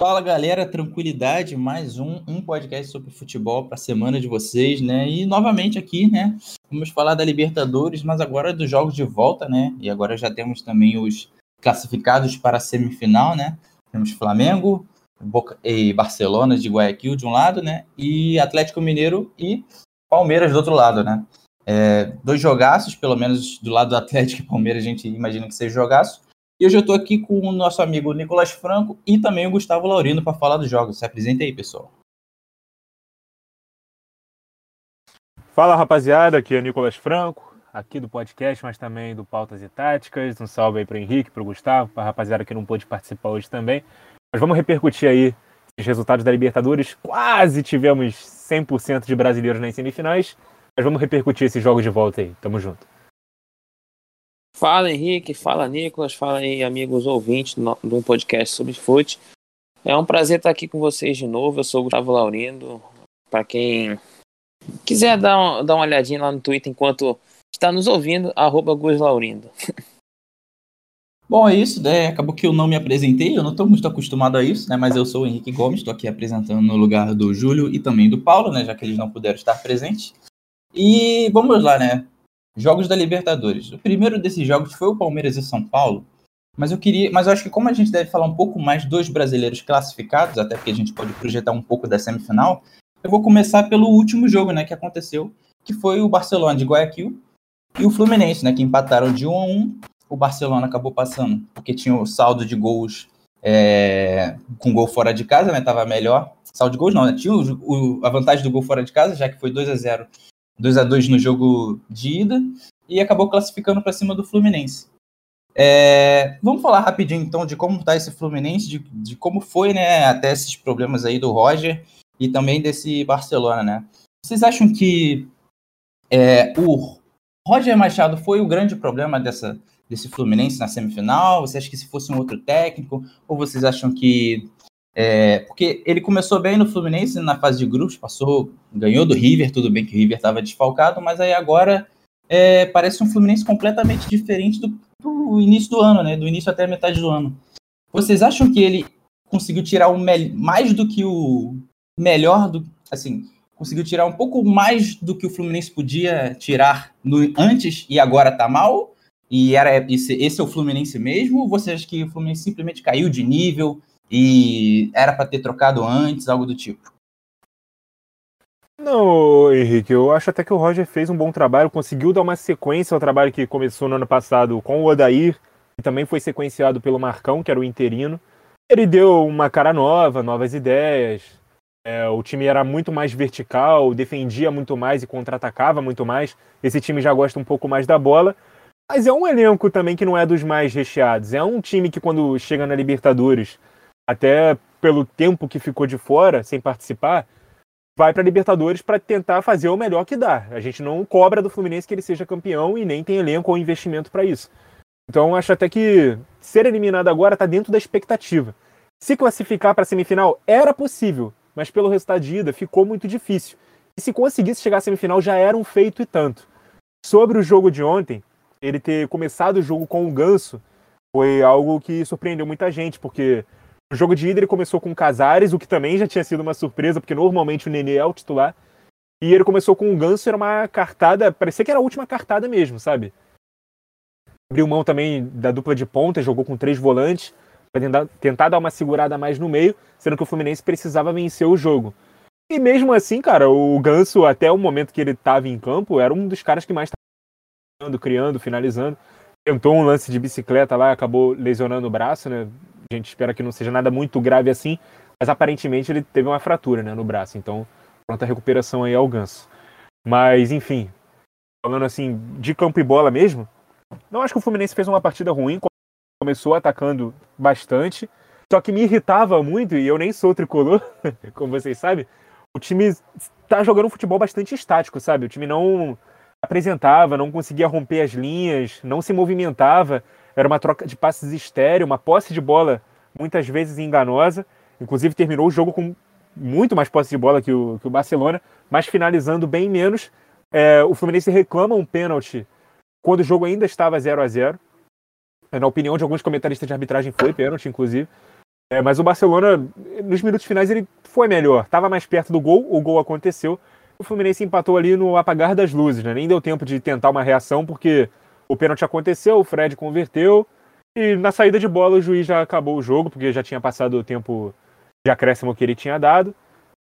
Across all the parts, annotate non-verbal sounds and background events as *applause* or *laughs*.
Fala galera, tranquilidade, mais um, um podcast sobre futebol para a semana de vocês, né? E novamente aqui, né? Vamos falar da Libertadores, mas agora dos jogos de volta, né? E agora já temos também os classificados para a semifinal, né? Temos Flamengo Boca, e Barcelona de Guayaquil de um lado, né? E Atlético Mineiro e Palmeiras do outro lado, né? É, dois jogaços, pelo menos do lado do Atlético e Palmeiras a gente imagina que seja jogaço. E hoje eu estou aqui com o nosso amigo Nicolas Franco e também o Gustavo Laurino para falar dos jogos. Se apresente aí, pessoal. Fala, rapaziada. Aqui é o Nicolas Franco, aqui do podcast, mas também do Pautas e Táticas. Um salve aí para Henrique, para o Gustavo, para a rapaziada que não pôde participar hoje também. Mas vamos repercutir aí os resultados da Libertadores. Quase tivemos 100% de brasileiros nas semifinais, mas vamos repercutir esse jogo de volta aí. Tamo junto. Fala Henrique, fala Nicolas, fala aí amigos ouvintes de um podcast sobre fute. É um prazer estar aqui com vocês de novo. Eu sou o Gustavo Laurindo. Para quem quiser dar, um, dar uma olhadinha lá no Twitter enquanto está nos ouvindo, arroba Laurindo. *laughs* Bom, é isso, né? Acabou que eu não me apresentei, eu não estou muito acostumado a isso, né? Mas eu sou o Henrique Gomes, estou aqui apresentando no lugar do Júlio e também do Paulo, né? Já que eles não puderam estar presentes. E vamos lá, né? Jogos da Libertadores. O primeiro desses jogos foi o Palmeiras e São Paulo, mas eu queria, mas eu acho que como a gente deve falar um pouco mais dos brasileiros classificados, até porque a gente pode projetar um pouco da semifinal, eu vou começar pelo último jogo, né, que aconteceu, que foi o Barcelona de Guayaquil e o Fluminense, né, que empataram de 1 a 1. O Barcelona acabou passando porque tinha o saldo de gols é, com gol fora de casa, né, tava melhor. Saldo de gols não, né, tinha o, o, a vantagem do gol fora de casa, já que foi 2 a 0 2 a 2 no jogo de ida e acabou classificando para cima do Fluminense. É, vamos falar rapidinho então de como está esse Fluminense, de, de, como foi né, até esses problemas aí do Roger e também desse Barcelona, né? Vocês acham que é, o Roger Machado foi o grande problema dessa, desse Fluminense na semifinal? Você acha que se fosse um outro técnico? Ou vocês acham que é, porque ele começou bem no Fluminense na fase de grupos, passou, ganhou do River, tudo bem que o River estava desfalcado, mas aí agora é, parece um Fluminense completamente diferente do, do, início do ano, né? Do início até a metade do ano. Vocês acham que ele conseguiu tirar o mais do que o melhor do, assim, conseguiu tirar um pouco mais do que o Fluminense podia tirar no, antes e agora tá mal? E era esse, esse é o Fluminense mesmo? Ou você acha que o Fluminense simplesmente caiu de nível? E era para ter trocado antes, algo do tipo. Não, Henrique, eu acho até que o Roger fez um bom trabalho, conseguiu dar uma sequência ao trabalho que começou no ano passado com o Odair, que também foi sequenciado pelo Marcão, que era o interino. Ele deu uma cara nova, novas ideias. É, o time era muito mais vertical, defendia muito mais e contra-atacava muito mais. Esse time já gosta um pouco mais da bola. Mas é um elenco também que não é dos mais recheados. É um time que, quando chega na Libertadores, até pelo tempo que ficou de fora, sem participar, vai para a Libertadores para tentar fazer o melhor que dá. A gente não cobra do Fluminense que ele seja campeão e nem tem elenco ou investimento para isso. Então acho até que ser eliminado agora está dentro da expectativa. Se classificar para a semifinal era possível, mas pelo resultado de ida ficou muito difícil. E se conseguisse chegar à semifinal já era um feito e tanto. Sobre o jogo de ontem, ele ter começado o jogo com o Ganso foi algo que surpreendeu muita gente, porque o jogo de ida ele começou com o Casares, o que também já tinha sido uma surpresa, porque normalmente o Nenê é o titular. E ele começou com o Ganso, era uma cartada, parecia que era a última cartada mesmo, sabe? Abriu mão também da dupla de ponta, jogou com três volantes, para tentar, tentar dar uma segurada mais no meio, sendo que o Fluminense precisava vencer o jogo. E mesmo assim, cara, o Ganso, até o momento que ele estava em campo, era um dos caras que mais estava criando, finalizando. Tentou um lance de bicicleta lá, acabou lesionando o braço, né? A gente espera que não seja nada muito grave assim, mas aparentemente ele teve uma fratura né, no braço, então pronta recuperação aí ao ganso. Mas, enfim, falando assim, de campo e bola mesmo, não acho que o Fluminense fez uma partida ruim, começou atacando bastante, só que me irritava muito, e eu nem sou tricolor, *laughs* como vocês sabem, o time tá jogando um futebol bastante estático, sabe? O time não apresentava, não conseguia romper as linhas, não se movimentava. Era uma troca de passes estéreo, uma posse de bola muitas vezes enganosa. Inclusive terminou o jogo com muito mais posse de bola que o, que o Barcelona, mas finalizando bem menos. É, o Fluminense reclama um pênalti quando o jogo ainda estava 0 a 0 Na opinião de alguns comentaristas de arbitragem, foi pênalti, inclusive. É, mas o Barcelona, nos minutos finais, ele foi melhor. Estava mais perto do gol, o gol aconteceu. O Fluminense empatou ali no apagar das luzes, né? Nem deu tempo de tentar uma reação, porque o pênalti aconteceu, o Fred converteu. E na saída de bola o juiz já acabou o jogo, porque já tinha passado o tempo de acréscimo que ele tinha dado.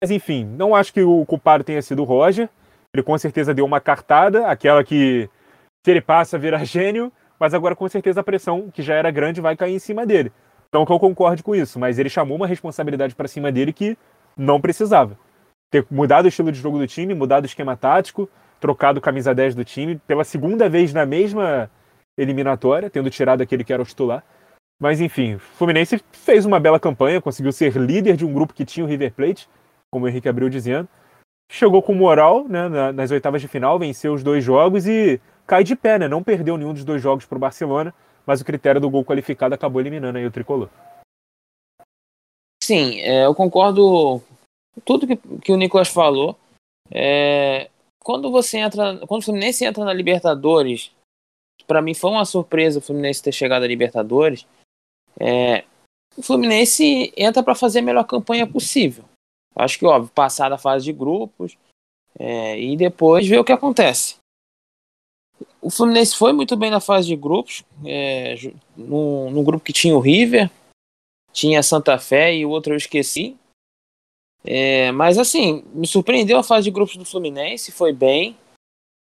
Mas enfim, não acho que o culpado tenha sido o Roger. Ele com certeza deu uma cartada, aquela que se ele passa vira *laughs* gênio, mas agora com certeza a pressão, que já era grande, vai cair em cima dele. Então que eu concorde com isso, mas ele chamou uma responsabilidade para cima dele que não precisava. Ter mudado o estilo de jogo do time, mudado o esquema tático, trocado camisa 10 do time pela segunda vez na mesma eliminatória, tendo tirado aquele que era o titular. Mas enfim, o Fluminense fez uma bela campanha, conseguiu ser líder de um grupo que tinha o River Plate, como o Henrique abriu dizendo. Chegou com moral né, nas oitavas de final, venceu os dois jogos e cai de pé, né? Não perdeu nenhum dos dois jogos para o Barcelona, mas o critério do gol qualificado acabou eliminando aí o tricolor. Sim, é, eu concordo tudo que, que o Nicolas falou. É, quando você entra, quando o Fluminense entra na Libertadores, para mim foi uma surpresa o Fluminense ter chegado à Libertadores. É, o Fluminense entra para fazer a melhor campanha possível. Acho que, óbvio, passar da fase de grupos é, e depois ver o que acontece. O Fluminense foi muito bem na fase de grupos, é, no, no grupo que tinha o River, tinha Santa Fé e o outro eu esqueci. É, mas assim, me surpreendeu a fase de grupos do Fluminense, foi bem,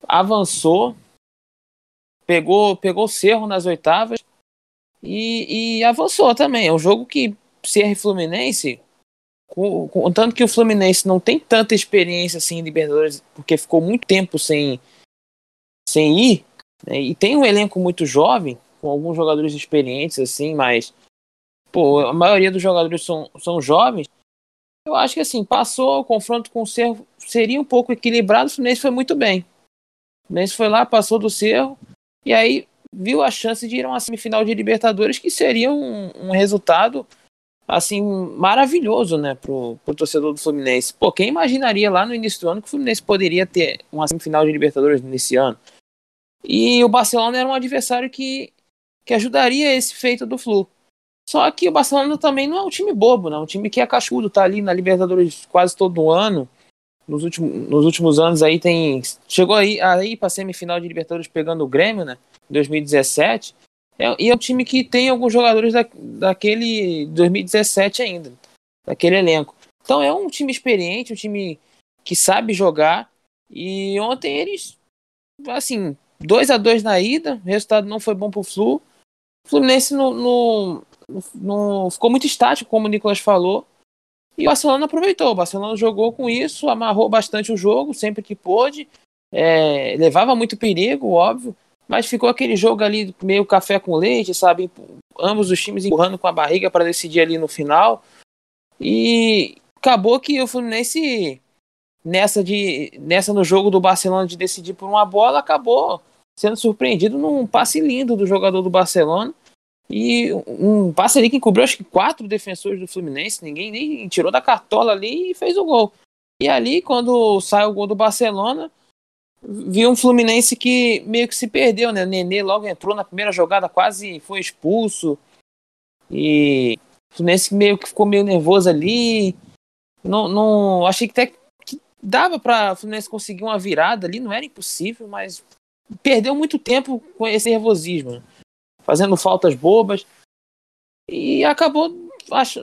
avançou, pegou, pegou o Cerro nas oitavas e, e avançou também. É um jogo que e Fluminense, contando que o Fluminense não tem tanta experiência assim em Libertadores, porque ficou muito tempo sem, sem ir, né, e tem um elenco muito jovem, com alguns jogadores experientes, assim, mas pô, a maioria dos jogadores são, são jovens. Eu acho que assim, passou o confronto com o Cerro, seria um pouco equilibrado, o Fluminense foi muito bem. O Fluminense foi lá, passou do Cerro, e aí viu a chance de ir a uma semifinal de Libertadores, que seria um, um resultado assim maravilhoso, né, pro, pro torcedor do Fluminense. Pô, quem imaginaria lá no início do ano que o Fluminense poderia ter uma semifinal de Libertadores nesse ano? E o Barcelona era um adversário que, que ajudaria esse feito do Flu. Só que o Barcelona também não é um time bobo, né? Um time que é cachudo, tá ali na Libertadores quase todo ano. Nos últimos, nos últimos anos aí tem. Chegou aí, aí pra semifinal de Libertadores pegando o Grêmio, né? 2017. É, e é um time que tem alguns jogadores da, daquele 2017 ainda, daquele elenco. Então é um time experiente, um time que sabe jogar. E ontem eles, assim, 2 a 2 na ida, o resultado não foi bom pro Flu. O Fluminense no, no, ficou muito estático, como o Nicolas falou. E o Barcelona aproveitou. O Barcelona jogou com isso, amarrou bastante o jogo sempre que pôde. É, levava muito perigo, óbvio. Mas ficou aquele jogo ali meio café com leite, sabe? Ambos os times empurrando com a barriga para decidir ali no final. E acabou que o Fluminense, nessa, de, nessa no jogo do Barcelona de decidir por uma bola, acabou sendo surpreendido num passe lindo do jogador do Barcelona. E um passe ali que encobriu acho que quatro defensores do Fluminense, ninguém nem tirou da cartola ali e fez o gol. E ali, quando sai o gol do Barcelona, viu um Fluminense que meio que se perdeu, né? O Nenê logo entrou na primeira jogada, quase foi expulso. E o Fluminense meio que ficou meio nervoso ali. Não, não achei que até que dava para o Fluminense conseguir uma virada ali, não era impossível, mas perdeu muito tempo com esse nervosismo, né? Fazendo faltas bobas e acabou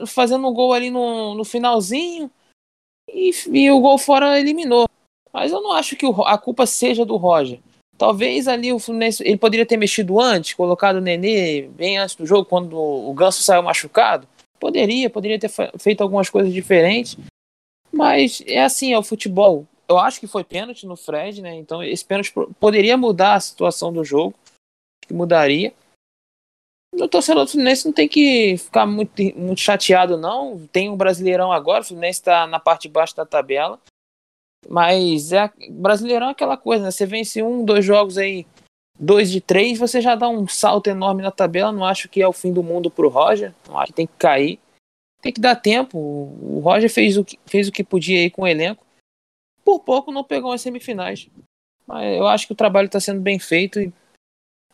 fazendo um gol ali no, no finalzinho e, e, o gol fora eliminou. Mas eu não acho que o, a culpa seja do Roger. Talvez ali o Fluminense ele poderia ter mexido antes, colocado o Nenê bem antes do jogo, quando o Ganso saiu machucado. Poderia, poderia ter feito algumas coisas diferentes. Mas é assim, é o futebol eu acho que foi pênalti no Fred, né? Então esse pênalti poderia mudar a situação do jogo, que mudaria. O torcedor do Fluminense não tem que ficar muito, muito chateado, não. Tem um Brasileirão agora, o Fluminense está na parte de baixo da tabela. Mas é, Brasileirão é aquela coisa, né? Você vence um, dois jogos aí, dois de três, você já dá um salto enorme na tabela. Não acho que é o fim do mundo pro Roger. Não acho que tem que cair. Tem que dar tempo. O Roger fez o que, fez o que podia aí com o elenco por pouco não pegou as semifinais. Mas eu acho que o trabalho está sendo bem feito. E...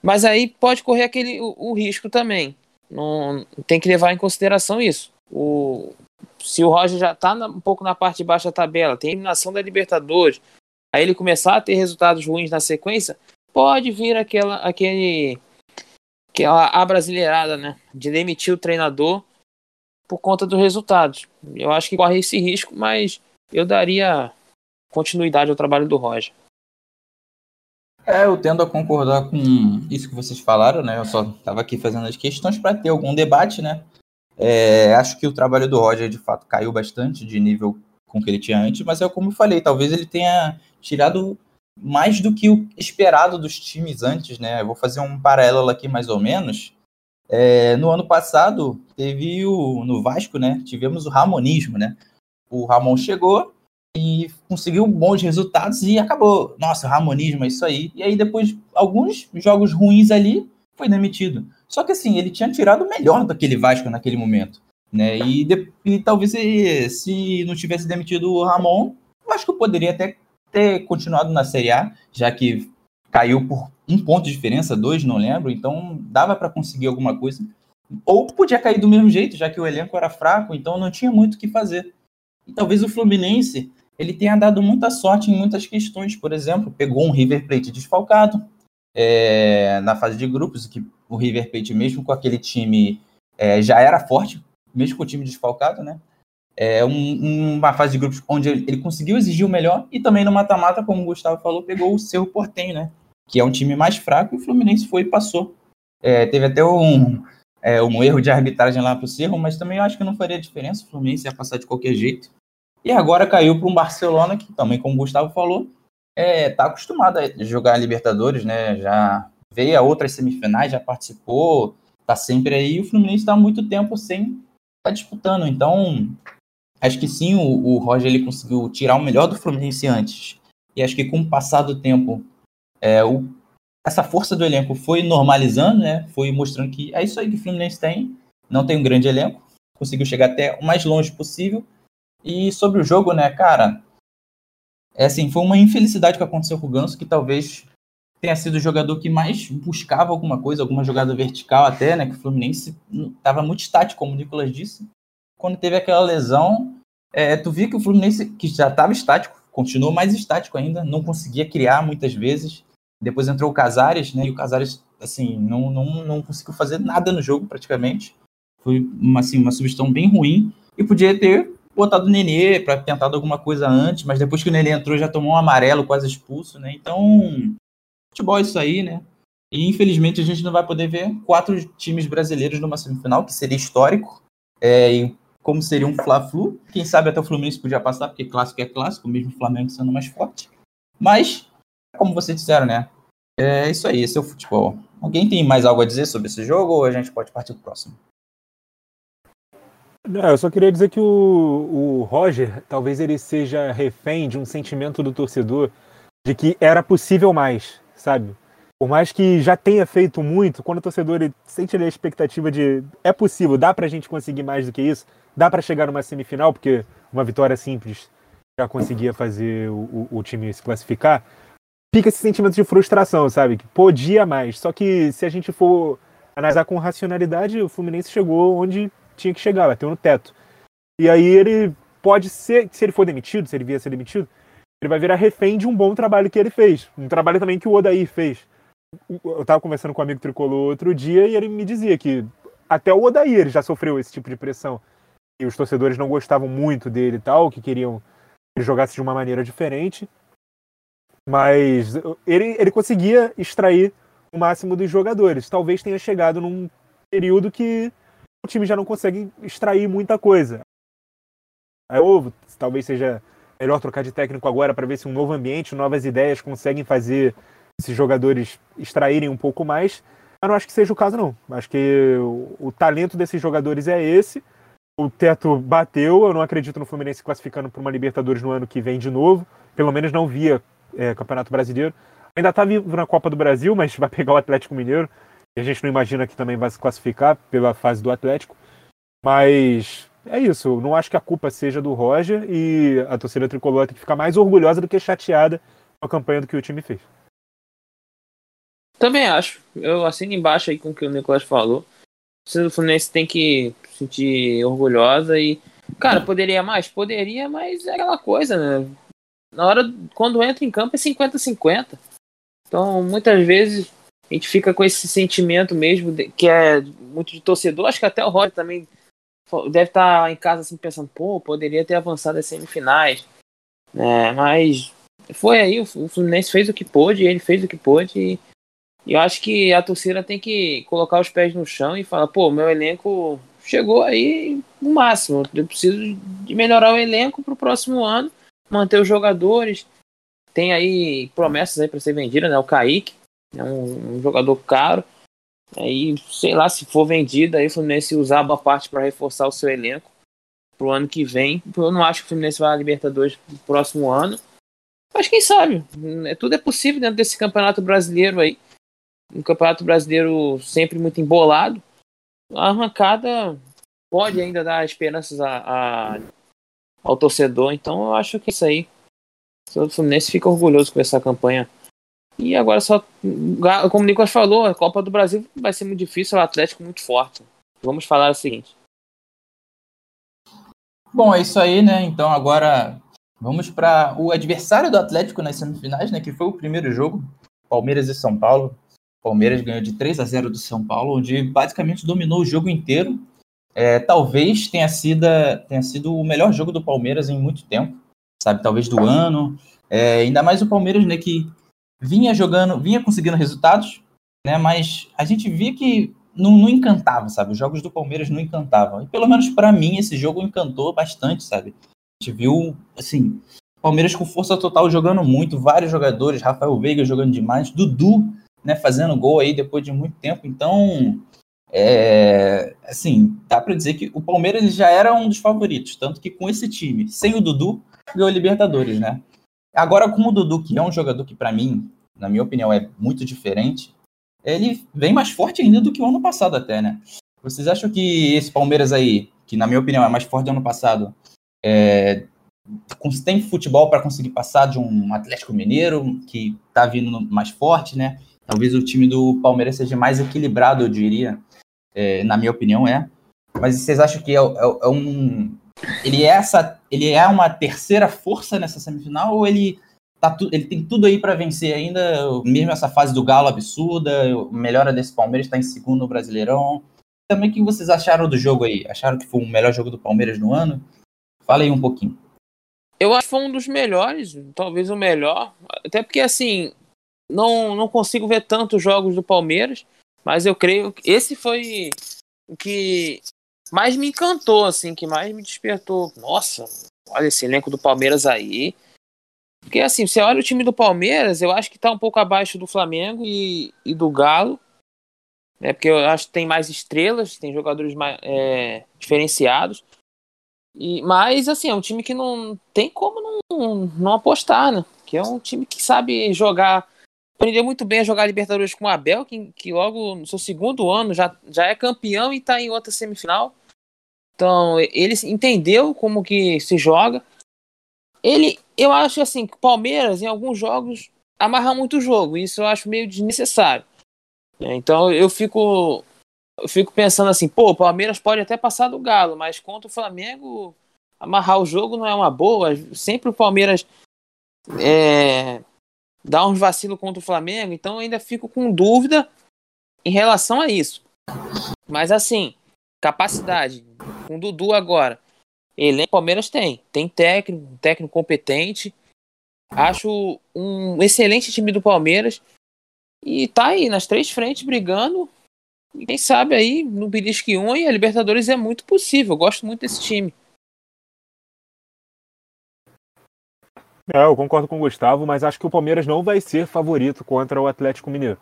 Mas aí pode correr aquele o, o risco também. Não tem que levar em consideração isso. o, se o Roger já está um pouco na parte de baixo da tabela, tem eliminação da Libertadores, aí ele começar a ter resultados ruins na sequência, pode vir aquela, aquele, aquela abrasileirada, né? De demitir o treinador por conta dos resultados. Eu acho que corre esse risco, mas eu daria continuidade ao trabalho do Roger. É, eu tendo a concordar com isso que vocês falaram, né? Eu só estava aqui fazendo as questões para ter algum debate, né? É, acho que o trabalho do Roger, de fato, caiu bastante de nível com o que ele tinha antes, mas é como eu falei, talvez ele tenha tirado mais do que o esperado dos times antes, né? Eu vou fazer um paralelo aqui mais ou menos. É, no ano passado, teve o no Vasco, né? Tivemos o Ramonismo, né? O Ramon chegou e conseguiu bons resultados e acabou. Nossa, Ramonismo é isso aí. E aí depois alguns jogos ruins ali foi demitido. Só que assim, ele tinha tirado o melhor daquele Vasco naquele momento. Né? E, de, e talvez se, se não tivesse demitido o Ramon, o Vasco poderia até ter continuado na Série A, já que caiu por um ponto de diferença, dois, não lembro, então dava para conseguir alguma coisa. Ou podia cair do mesmo jeito, já que o elenco era fraco, então não tinha muito o que fazer. E talvez o Fluminense ele tenha dado muita sorte em muitas questões. Por exemplo, pegou um River Plate desfalcado, é, na fase de grupos, que o River Plate, mesmo com aquele time, é, já era forte, mesmo com o time desfalcado, né? É um, uma fase de grupos onde ele conseguiu exigir o melhor e também no mata-mata, como o Gustavo falou, pegou o seu Portem, né? Que é um time mais fraco e o Fluminense foi e passou. É, teve até um, é, um erro de arbitragem lá para o Cerro, mas também eu acho que não faria diferença. O Fluminense ia passar de qualquer jeito. E agora caiu para um Barcelona que também, como o Gustavo falou, é, tá acostumado a jogar Libertadores, né? Já veio a outras semifinais, já participou, tá sempre aí. O Fluminense está muito tempo sem tá disputando. Então, acho que sim, o, o Roger ele conseguiu tirar o melhor do Fluminense antes. E acho que com o passar do tempo, é, o, essa força do elenco foi normalizando, né? Foi mostrando que é isso aí que o Fluminense tem. Não tem um grande elenco, conseguiu chegar até o mais longe possível. E sobre o jogo, né, cara, é assim, foi uma infelicidade que aconteceu com o Ganso, que talvez tenha sido o jogador que mais buscava alguma coisa, alguma jogada vertical até, né? Que o Fluminense estava muito estático, como o Nicolas disse. Quando teve aquela lesão, é, tu viu que o Fluminense, que já estava estático, continuou mais estático ainda, não conseguia criar muitas vezes. Depois entrou o Casares, né? E o Casares, assim, não, não, não conseguiu fazer nada no jogo praticamente. Foi uma, assim, uma substituição bem ruim. E podia ter botado o Nenê para tentar alguma coisa antes, mas depois que o Nenê entrou já tomou um amarelo, quase expulso, né? Então, futebol é isso aí, né? E infelizmente a gente não vai poder ver quatro times brasileiros numa semifinal, que seria histórico. É, e como seria um Fla-Flu. Quem sabe até o Fluminense podia passar, porque clássico é clássico, mesmo o Flamengo sendo mais forte. Mas, como vocês disseram, né? É isso aí, esse é o futebol. Alguém tem mais algo a dizer sobre esse jogo ou a gente pode partir para o próximo? Não, eu só queria dizer que o, o Roger, talvez ele seja refém de um sentimento do torcedor de que era possível mais, sabe? Por mais que já tenha feito muito, quando o torcedor ele sente ali a expectativa de é possível, dá pra gente conseguir mais do que isso, dá para chegar numa semifinal, porque uma vitória simples já conseguia fazer o, o, o time se classificar, fica esse sentimento de frustração, sabe? Que podia mais. Só que se a gente for analisar com racionalidade, o Fluminense chegou onde tinha que chegar, bateu no teto. E aí ele pode ser, se ele for demitido, se ele vier a ser demitido, ele vai virar refém de um bom trabalho que ele fez. Um trabalho também que o Odair fez. Eu tava conversando com um amigo tricolor outro dia e ele me dizia que até o Odair já sofreu esse tipo de pressão. E os torcedores não gostavam muito dele e tal, que queriam que ele jogasse de uma maneira diferente. Mas ele, ele conseguia extrair o máximo dos jogadores. Talvez tenha chegado num período que o time já não consegue extrair muita coisa. Aí, ou talvez seja melhor trocar de técnico agora para ver se um novo ambiente, novas ideias conseguem fazer esses jogadores extraírem um pouco mais. Mas não acho que seja o caso, não. Acho que o, o talento desses jogadores é esse. O teto bateu. Eu não acredito no Fluminense classificando para uma Libertadores no ano que vem de novo. Pelo menos não via é, Campeonato Brasileiro. Ainda está vivo na Copa do Brasil, mas vai pegar o Atlético Mineiro. A gente não imagina que também vai se classificar pela fase do Atlético. Mas é isso. Não acho que a culpa seja do Roger e a torcida tricolor tem que ficar mais orgulhosa do que chateada com a campanha do que o time fez. Também acho. Eu assino embaixo aí com o que o Nicolas falou. o Fluminense tem que se sentir orgulhosa e, cara, poderia mais? Poderia, mas é aquela coisa, né? Na hora, quando entra em campo é 50-50. Então, muitas vezes a gente fica com esse sentimento mesmo de, que é muito de torcedor. Acho que até o Roger também deve estar em casa assim pensando, pô, poderia ter avançado as semifinais. É, mas foi aí, o Fluminense fez o que pôde, ele fez o que pôde e eu acho que a torcida tem que colocar os pés no chão e falar, pô, meu elenco chegou aí no máximo. Eu preciso de melhorar o elenco para o próximo ano, manter os jogadores. Tem aí promessas aí para ser vendida, né? O Kaique, é um, um jogador caro. Aí, sei lá, se for vendido, aí o Fluminense usar boa parte para reforçar o seu elenco pro ano que vem. Eu não acho que o Fluminense vai à Libertadores no próximo ano. Mas quem sabe? É, tudo é possível dentro desse campeonato brasileiro aí. Um campeonato brasileiro sempre muito embolado. A arrancada pode ainda dar esperanças a, a, ao torcedor. Então eu acho que é isso aí. O Fluminense fica orgulhoso com essa campanha e agora só, como o Nicolas falou, a Copa do Brasil vai ser muito difícil, o Atlético muito forte. Vamos falar o seguinte. Bom, é isso aí, né? Então agora vamos para o adversário do Atlético nas semifinais, né? Que foi o primeiro jogo, Palmeiras e São Paulo. Palmeiras ganhou de 3 a 0 do São Paulo, onde basicamente dominou o jogo inteiro. É, talvez tenha sido, tenha sido o melhor jogo do Palmeiras em muito tempo, sabe? Talvez do ano. É, ainda mais o Palmeiras, né? Que vinha jogando, vinha conseguindo resultados, né? Mas a gente via que não, não encantava, sabe? Os jogos do Palmeiras não encantavam. E pelo menos para mim esse jogo encantou bastante, sabe? A gente viu, assim, Palmeiras com força total jogando muito, vários jogadores, Rafael Veiga jogando demais, Dudu, né, fazendo gol aí depois de muito tempo. Então, é, assim, dá para dizer que o Palmeiras já era um dos favoritos, tanto que com esse time, sem o Dudu, ganhou Libertadores, né? Agora, com o Dudu, que é um jogador que, para mim, na minha opinião, é muito diferente, ele vem mais forte ainda do que o ano passado, até, né? Vocês acham que esse Palmeiras aí, que na minha opinião é mais forte do ano passado, é, tem futebol para conseguir passar de um Atlético Mineiro, que tá vindo mais forte, né? Talvez o time do Palmeiras seja mais equilibrado, eu diria. É, na minha opinião, é. Mas vocês acham que é, é, é um, ele é essa, ele é uma terceira força nessa semifinal ou ele tá tu, ele tem tudo aí para vencer ainda, mesmo essa fase do Galo absurda, melhora desse Palmeiras está em segundo no Brasileirão. Também o que vocês acharam do jogo aí? Acharam que foi o melhor jogo do Palmeiras no ano? Fala aí um pouquinho. Eu acho que foi um dos melhores, talvez o melhor, até porque assim, não não consigo ver tantos jogos do Palmeiras, mas eu creio que esse foi o que mais me encantou, assim, que mais me despertou. Nossa, olha esse elenco do Palmeiras aí. Porque assim, você olha o time do Palmeiras, eu acho que tá um pouco abaixo do Flamengo e, e do Galo. Né, porque eu acho que tem mais estrelas, tem jogadores mais, é, diferenciados. E, mas assim, é um time que não tem como não, não apostar, né? Que é um time que sabe jogar aprendeu muito bem a jogar Libertadores com o Abel, que, que logo no seu segundo ano já, já é campeão e está em outra semifinal. Então, ele entendeu como que se joga. Ele, eu acho assim, que o Palmeiras, em alguns jogos, amarra muito o jogo. Isso eu acho meio desnecessário. É, então, eu fico, eu fico pensando assim, pô, o Palmeiras pode até passar do Galo, mas contra o Flamengo, amarrar o jogo não é uma boa. Sempre o Palmeiras é, dá uns vacilos contra o Flamengo, então eu ainda fico com dúvida em relação a isso. Mas assim, capacidade, com o Dudu agora. Elenco Palmeiras tem. Tem técnico, técnico competente. Acho um excelente time do Palmeiras. E tá aí nas três frentes brigando. E quem sabe aí no Belisque 1 e a Libertadores é muito possível. Eu gosto muito desse time. É, eu concordo com o Gustavo, mas acho que o Palmeiras não vai ser favorito contra o Atlético Mineiro.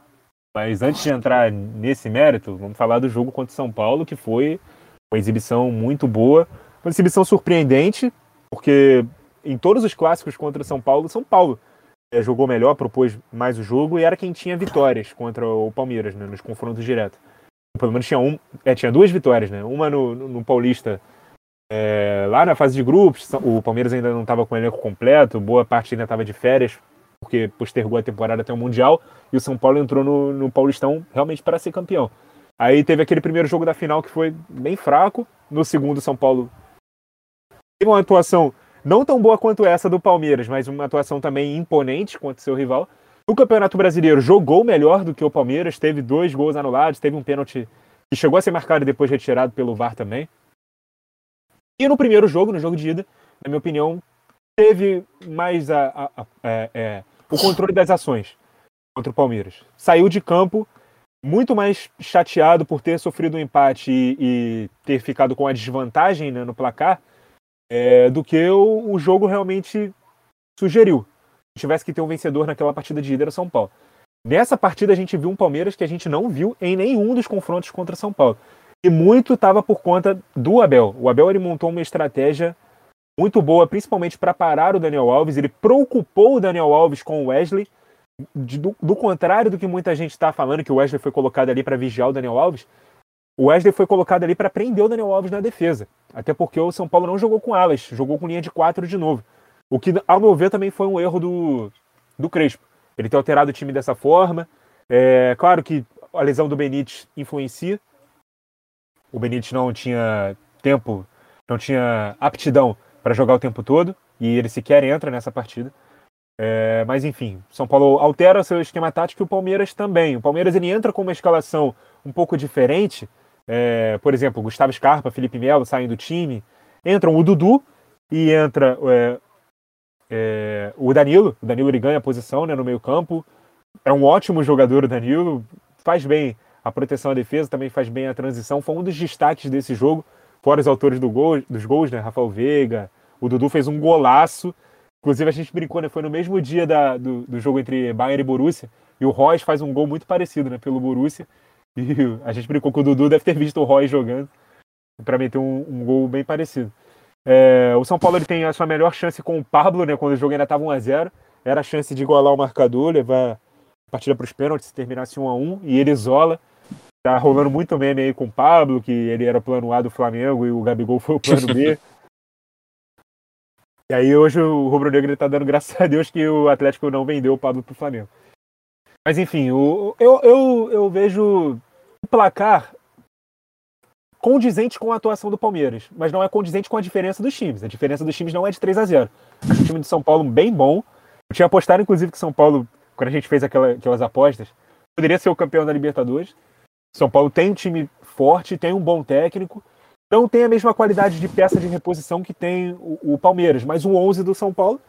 Mas antes de entrar nesse mérito, vamos falar do jogo contra o São Paulo, que foi uma exibição muito boa, uma exibição surpreendente, porque em todos os clássicos contra São Paulo, São Paulo é, jogou melhor, propôs mais o jogo e era quem tinha vitórias contra o Palmeiras, né, nos confrontos diretos. Pelo menos tinha, um, é, tinha duas vitórias, né? Uma no, no Paulista, é, lá na fase de grupos, o Palmeiras ainda não estava com o elenco completo, boa parte ainda estava de férias, porque postergou a temporada até o Mundial, e o São Paulo entrou no, no Paulistão realmente para ser campeão. Aí teve aquele primeiro jogo da final que foi bem fraco. No segundo, São Paulo teve uma atuação não tão boa quanto essa do Palmeiras, mas uma atuação também imponente contra seu rival. No Campeonato Brasileiro, jogou melhor do que o Palmeiras, teve dois gols anulados, teve um pênalti que chegou a ser marcado e depois retirado pelo VAR também. E no primeiro jogo, no jogo de ida, na minha opinião, teve mais a, a, a, é, é, o controle das ações contra o Palmeiras. Saiu de campo muito mais chateado por ter sofrido um empate e, e ter ficado com a desvantagem né, no placar é, do que o, o, jogo realmente sugeriu. Se tivesse que ter um vencedor naquela partida de ida era São Paulo. Nessa partida a gente viu um Palmeiras que a gente não viu em nenhum dos confrontos contra São Paulo. E muito estava por conta do Abel. O Abel ele montou uma estratégia muito boa, principalmente para parar o Daniel Alves. Ele preocupou o Daniel Alves com o Wesley. Do, do contrário do que muita gente está falando, que o Wesley foi colocado ali para vigiar o Daniel Alves, o Wesley foi colocado ali para prender o Daniel Alves na defesa. Até porque o São Paulo não jogou com alas, jogou com linha de quatro de novo. O que, ao meu ver, também foi um erro do, do Crespo. Ele ter alterado o time dessa forma. É claro que a lesão do Benítez influencia. O Benítez não tinha tempo, não tinha aptidão para jogar o tempo todo e ele sequer entra nessa partida. É, mas enfim, São Paulo altera seu esquema tático e o Palmeiras também. O Palmeiras ele entra com uma escalação um pouco diferente. É, por exemplo, Gustavo Scarpa, Felipe Melo saem do time. Entram o Dudu e entra é, é, o Danilo. O Danilo ele ganha a posição né, no meio-campo. É um ótimo jogador o Danilo. Faz bem a proteção à defesa, também faz bem a transição. Foi um dos destaques desse jogo, fora os autores do gol, dos gols, né? Rafael Veiga. O Dudu fez um golaço. Inclusive, a gente brincou, né? Foi no mesmo dia da, do, do jogo entre Bayern e Borussia. E o Royce faz um gol muito parecido, né? Pelo Borussia. E *laughs* a gente brincou que o Dudu deve ter visto o Roy jogando para meter um, um, gol bem parecido. É, o São Paulo ele tem a sua melhor chance com o Pablo, né? Quando o jogo ainda estava 1x0. Era a chance de igualar o marcador, levar a partida para os pênaltis, se terminasse 1x1, e ele isola. Tá rolando muito meme aí com o Pablo, que ele era o plano A do Flamengo e o Gabigol foi o plano B. *laughs* e aí hoje o Rubro Negro está dando graças a Deus que o Atlético não vendeu o Pablo para o Flamengo. Mas enfim, o, eu, eu, eu vejo o placar condizente com a atuação do Palmeiras, mas não é condizente com a diferença dos times. A diferença dos times não é de 3 a 0 Acho o time de São Paulo bem bom. Eu tinha apostado, inclusive, que São Paulo, quando a gente fez aquela, aquelas apostas, poderia ser o campeão da Libertadores. São Paulo tem um time forte, tem um bom técnico, não tem a mesma qualidade de peça de reposição que tem o, o Palmeiras, mas o 11 do São Paulo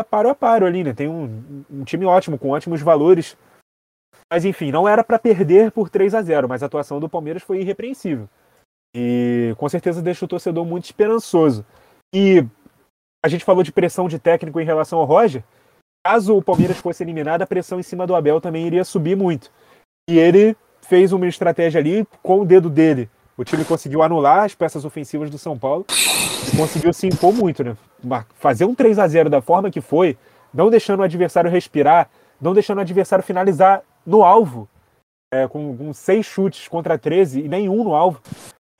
é paro a paro ali, né? Tem um, um time ótimo, com ótimos valores mas enfim, não era para perder por 3 a 0 mas a atuação do Palmeiras foi irrepreensível. E com certeza deixa o torcedor muito esperançoso. E a gente falou de pressão de técnico em relação ao Roger. Caso o Palmeiras fosse eliminado, a pressão em cima do Abel também iria subir muito. E ele fez uma estratégia ali com o dedo dele. O time conseguiu anular as peças ofensivas do São Paulo e conseguiu se impor muito, né? Fazer um 3 a 0 da forma que foi, não deixando o adversário respirar, não deixando o adversário finalizar no alvo, é, com, com, seis chutes contra 13 e nenhum no alvo,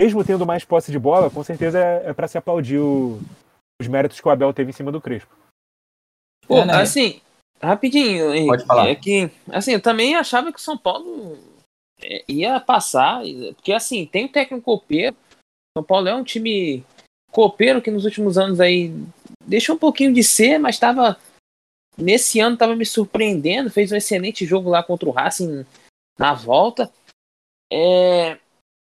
mesmo tendo mais posse de bola, com certeza é, é para se aplaudir o, os méritos que o Abel teve em cima do Crespo. Pô, é, né? assim, rapidinho, Henrique, Pode falar. é que, assim, eu também achava que o São Paulo ia passar, porque assim, tem o técnico copeiro, São Paulo é um time copeiro que nos últimos anos aí deixou um pouquinho de ser, mas estava Nesse ano estava me surpreendendo, fez um excelente jogo lá contra o Racing na volta. É,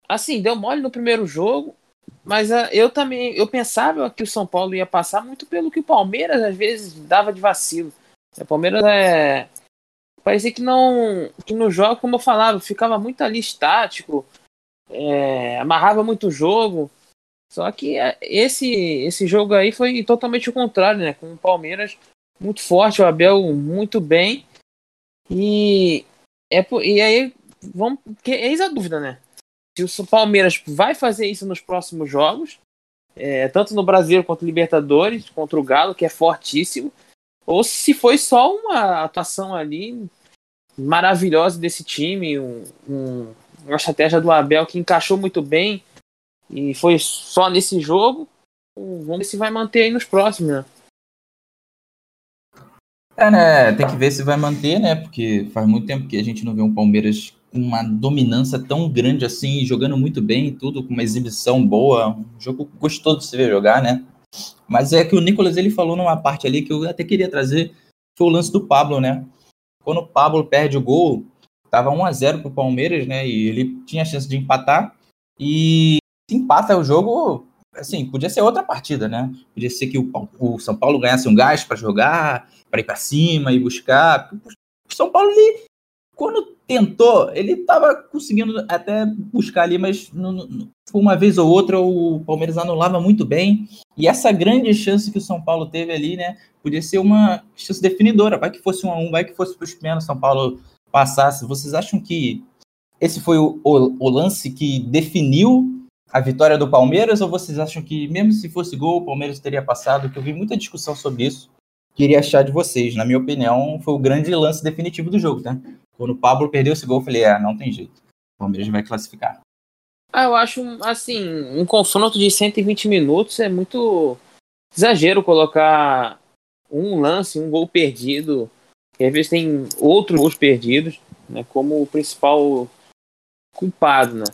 assim, deu mole no primeiro jogo, mas uh, eu também eu pensava que o São Paulo ia passar muito pelo que o Palmeiras às vezes dava de vacilo. O Palmeiras é parecia que não que no jogo, como eu falava, ficava muito ali estático, é, amarrava muito o jogo. Só que é, esse esse jogo aí foi totalmente o contrário, né? Com o Palmeiras muito forte, o Abel muito bem. E, é, e aí, vamos. Que, eis a dúvida, né? Se o Palmeiras vai fazer isso nos próximos jogos, é, tanto no Brasil quanto no Libertadores, contra o Galo, que é fortíssimo, ou se foi só uma atuação ali maravilhosa desse time, um, um, uma estratégia do Abel que encaixou muito bem e foi só nesse jogo. Vamos ver se vai manter aí nos próximos, né? É, né? Tem que ver se vai manter, né? Porque faz muito tempo que a gente não vê um Palmeiras com uma dominância tão grande assim, jogando muito bem, tudo com uma exibição boa, um jogo gostoso de se ver jogar, né? Mas é que o Nicolas ele falou numa parte ali que eu até queria trazer, foi o lance do Pablo, né? Quando o Pablo perde o gol, tava 1 a 0 pro Palmeiras, né? E ele tinha a chance de empatar e se empata o jogo, assim, podia ser outra partida, né? Podia ser que o, o São Paulo ganhasse um gás para jogar, para ir para cima e buscar. O São Paulo, ele, quando tentou, ele estava conseguindo até buscar ali, mas uma vez ou outra o Palmeiras anulava muito bem. E essa grande chance que o São Paulo teve ali, né? Podia ser uma chance definidora. Vai que fosse um a um, vai que fosse para os pênaltis, São Paulo passasse. Vocês acham que esse foi o, o, o lance que definiu a vitória do Palmeiras ou vocês acham que, mesmo se fosse gol, o Palmeiras teria passado? Que eu vi muita discussão sobre isso. Queria achar de vocês. Na minha opinião, foi o grande lance definitivo do jogo, tá? Quando o Pablo perdeu esse gol, eu falei, é, não tem jeito. O Palmeiras vai classificar. Ah, eu acho, assim, um confronto de 120 minutos é muito exagero colocar um lance, um gol perdido, que às vezes tem outros gols perdidos, né, como o principal culpado, né?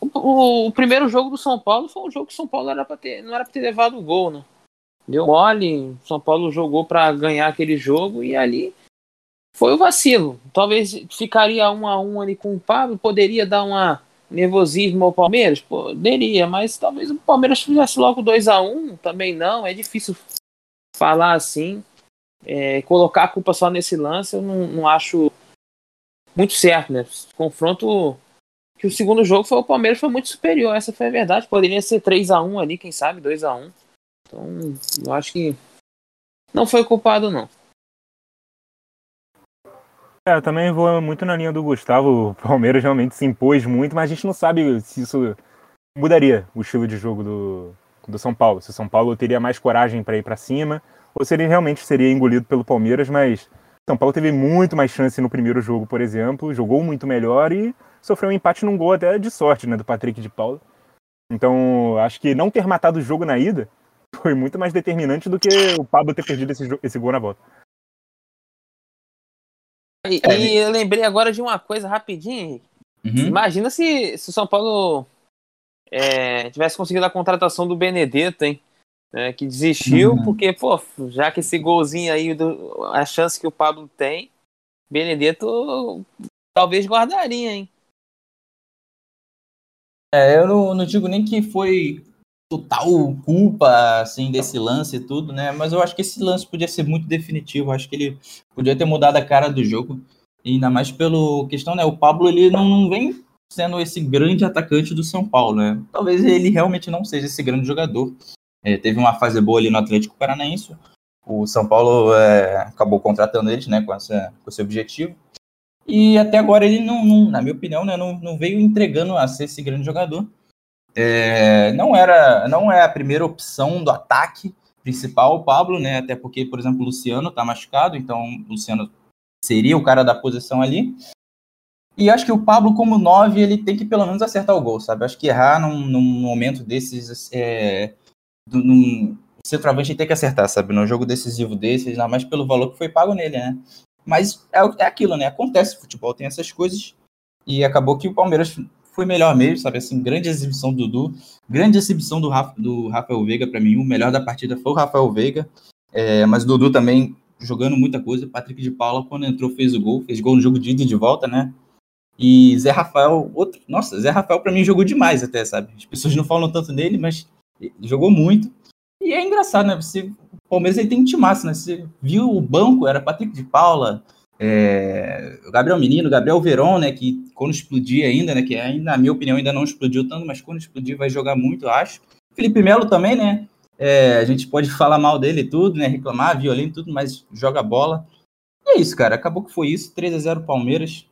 O, o, primeiro jogo do São Paulo foi um jogo que o São Paulo era pra ter, não era para ter levado o gol, né? Deu mole, São Paulo jogou para ganhar aquele jogo e ali foi o vacilo. Talvez ficaria um a um ali com o Pablo, poderia dar uma nervosismo ao Palmeiras, poderia, mas talvez o Palmeiras fizesse logo 2 a 1 um, também não. É difícil falar assim, é, colocar a culpa só nesse lance, eu não, não acho muito certo, né? Confronto que o segundo jogo foi o Palmeiras foi muito superior, essa foi a verdade. Poderia ser 3 a 1 ali, quem sabe 2 a 1 Então, eu acho que não foi culpado, não. É, eu também vou muito na linha do Gustavo. O Palmeiras realmente se impôs muito, mas a gente não sabe se isso mudaria o estilo de jogo do, do São Paulo. Se o São Paulo teria mais coragem para ir para cima, ou se ele realmente seria engolido pelo Palmeiras, mas São Paulo teve muito mais chance no primeiro jogo, por exemplo, jogou muito melhor e sofreu um empate num gol até de sorte, né, do Patrick de Paula. Então, acho que não ter matado o jogo na ida *laughs* foi muito mais determinante do que o Pablo ter perdido esse, esse gol na volta. E, é. e, eu lembrei agora de uma coisa rapidinho. Uhum. Imagina se, se o São Paulo é, tivesse conseguido a contratação do Benedetto, hein? É, que desistiu, uhum. porque, pô, já que esse golzinho aí, do, a chance que o Pablo tem, Benedetto talvez guardaria, hein? É, eu não, não, digo nem que foi total culpa assim desse lance e tudo, né? Mas eu acho que esse lance podia ser muito definitivo. acho que ele podia ter mudado a cara do jogo. Ainda mais pelo questão, né? O Pablo ele não, não vem sendo esse grande atacante do São Paulo, né? Talvez ele realmente não seja esse grande jogador. É, teve uma fase boa ali no Atlético Paranaense. O São Paulo é, acabou contratando ele, né? Com, essa, com esse objetivo. E até agora ele não, não na minha opinião, né, não, não veio entregando a ser esse grande jogador. É, não era, não é a primeira opção do ataque principal o Pablo, né? Até porque, por exemplo, o Luciano está machucado, então o Luciano seria o cara da posição ali. E acho que o Pablo, como 9, ele tem que pelo menos acertar o gol, sabe? Acho que errar num, num momento desses. É, do, num, centroavante tem que acertar, sabe? Num jogo decisivo desses, ainda mais pelo valor que foi pago nele, né? Mas é, é aquilo, né? Acontece, futebol tem essas coisas. E acabou que o Palmeiras foi melhor mesmo, sabe? Assim, grande exibição do Dudu, grande exibição do, Rafa, do Rafael Veiga para mim. O melhor da partida foi o Rafael Veiga, é, mas o Dudu também jogando muita coisa. Patrick de Paula, quando entrou, fez o gol, fez gol no jogo de ida e de volta, né? E Zé Rafael, outro. Nossa, Zé Rafael para mim jogou demais até, sabe? As pessoas não falam tanto nele, mas jogou muito. E é engraçado, né? Você, o Palmeiras ele tem um timaço, né? Você viu o banco, era Patrick de Paula, é, o Gabriel Menino, Gabriel Veron, né, que quando explodir ainda, né, que ainda, na minha opinião ainda não explodiu tanto, mas quando explodir vai jogar muito, eu acho. Felipe Melo também, né, é, a gente pode falar mal dele tudo, né, reclamar, violento tudo, mas joga bola. E é isso, cara, acabou que foi isso, 3 a 0 Palmeiras,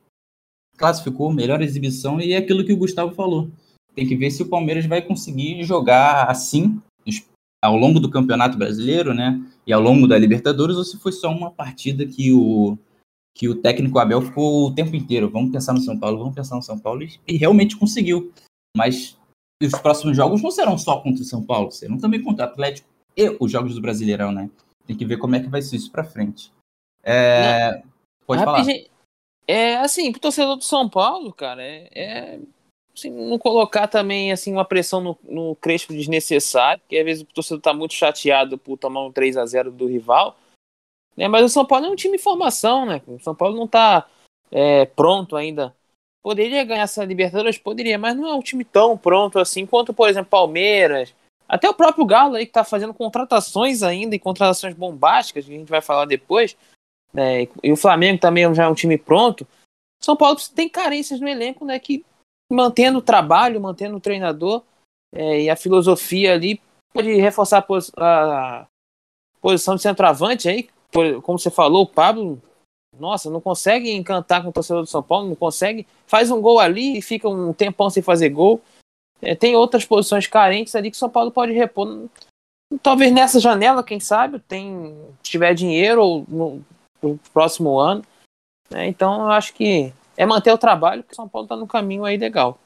classificou, melhor exibição, e é aquilo que o Gustavo falou. Tem que ver se o Palmeiras vai conseguir jogar assim ao longo do Campeonato Brasileiro, né, e ao longo da Libertadores, ou se foi só uma partida que o que o técnico Abel ficou o tempo inteiro. Vamos pensar no São Paulo, vamos pensar no São Paulo. E realmente conseguiu. Mas os próximos jogos não serão só contra o São Paulo, serão também contra o Atlético e os jogos do Brasileirão, né? Tem que ver como é que vai ser isso para frente. É, pode falar. Rapidinho. É assim, pro torcedor do São Paulo, cara, é, é assim, não colocar também assim uma pressão no, no Crespo desnecessária, porque às vezes o torcedor tá muito chateado por tomar um 3 a 0 do rival. Né? Mas o São Paulo é um time em formação, né? O São Paulo não tá é, pronto ainda. Poderia ganhar essa Libertadores? Poderia, mas não é um time tão pronto assim quanto, por exemplo, Palmeiras. Até o próprio Galo aí que tá fazendo contratações ainda e contratações bombásticas, que a gente vai falar depois. Né? E o Flamengo também já é um time pronto. São Paulo tem carências no elenco, né? Que mantendo o trabalho, mantendo o treinador é, e a filosofia ali, pode reforçar a, pos a posição de centroavante aí, como você falou, o Pablo, nossa, não consegue encantar com o torcedor do São Paulo, não consegue, faz um gol ali e fica um tempão sem fazer gol. É, tem outras posições carentes ali que o São Paulo pode repor. Talvez nessa janela, quem sabe, tem, se tiver dinheiro ou no, no próximo ano. Né? Então eu acho que é manter o trabalho, que o São Paulo está no caminho aí legal.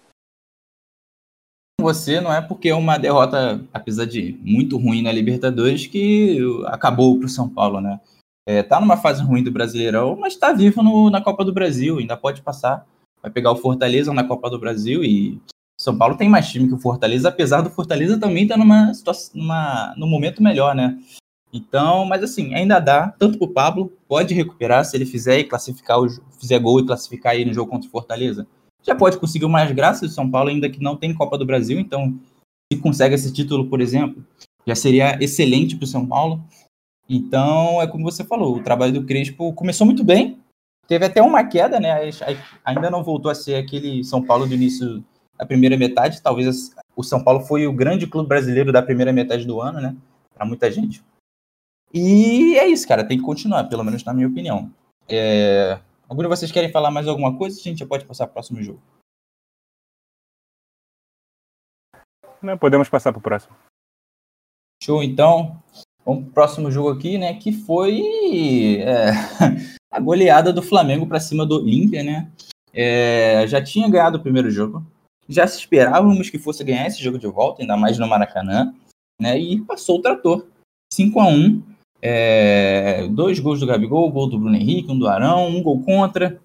Você não é porque é uma derrota, apesar de muito ruim na Libertadores, que acabou para o São Paulo, né? É, tá numa fase ruim do Brasileirão, mas está vivo no, na Copa do Brasil, ainda pode passar. Vai pegar o Fortaleza na Copa do Brasil e São Paulo tem mais time que o Fortaleza, apesar do Fortaleza também estar tá numa situação, numa, num momento melhor, né? Então, mas assim, ainda dá, tanto pro Pablo, pode recuperar se ele fizer e classificar o fizer gol e classificar aí no jogo contra o Fortaleza. Já pode conseguir mais graça do São Paulo, ainda que não tem Copa do Brasil, então se consegue esse título, por exemplo, já seria excelente para o São Paulo. Então, é como você falou, o trabalho do Crespo começou muito bem, teve até uma queda, né? Ainda não voltou a ser aquele São Paulo do início da primeira metade. Talvez o São Paulo foi o grande clube brasileiro da primeira metade do ano, né? Para muita gente. E é isso, cara, tem que continuar, pelo menos na minha opinião. É... Algum de vocês querem falar mais alguma coisa? A gente já pode passar para o próximo jogo. Não, podemos passar para o próximo. Show, então. Vamos pro próximo jogo aqui, né? Que foi é, *laughs* a goleada do Flamengo para cima do Olímpia, né? É, já tinha ganhado o primeiro jogo. Já se esperávamos que fosse ganhar esse jogo de volta, ainda mais no Maracanã, né? E passou o trator. 5 a 1 é, dois gols do Gabigol, gol do Bruno Henrique, um do Arão, um gol contra.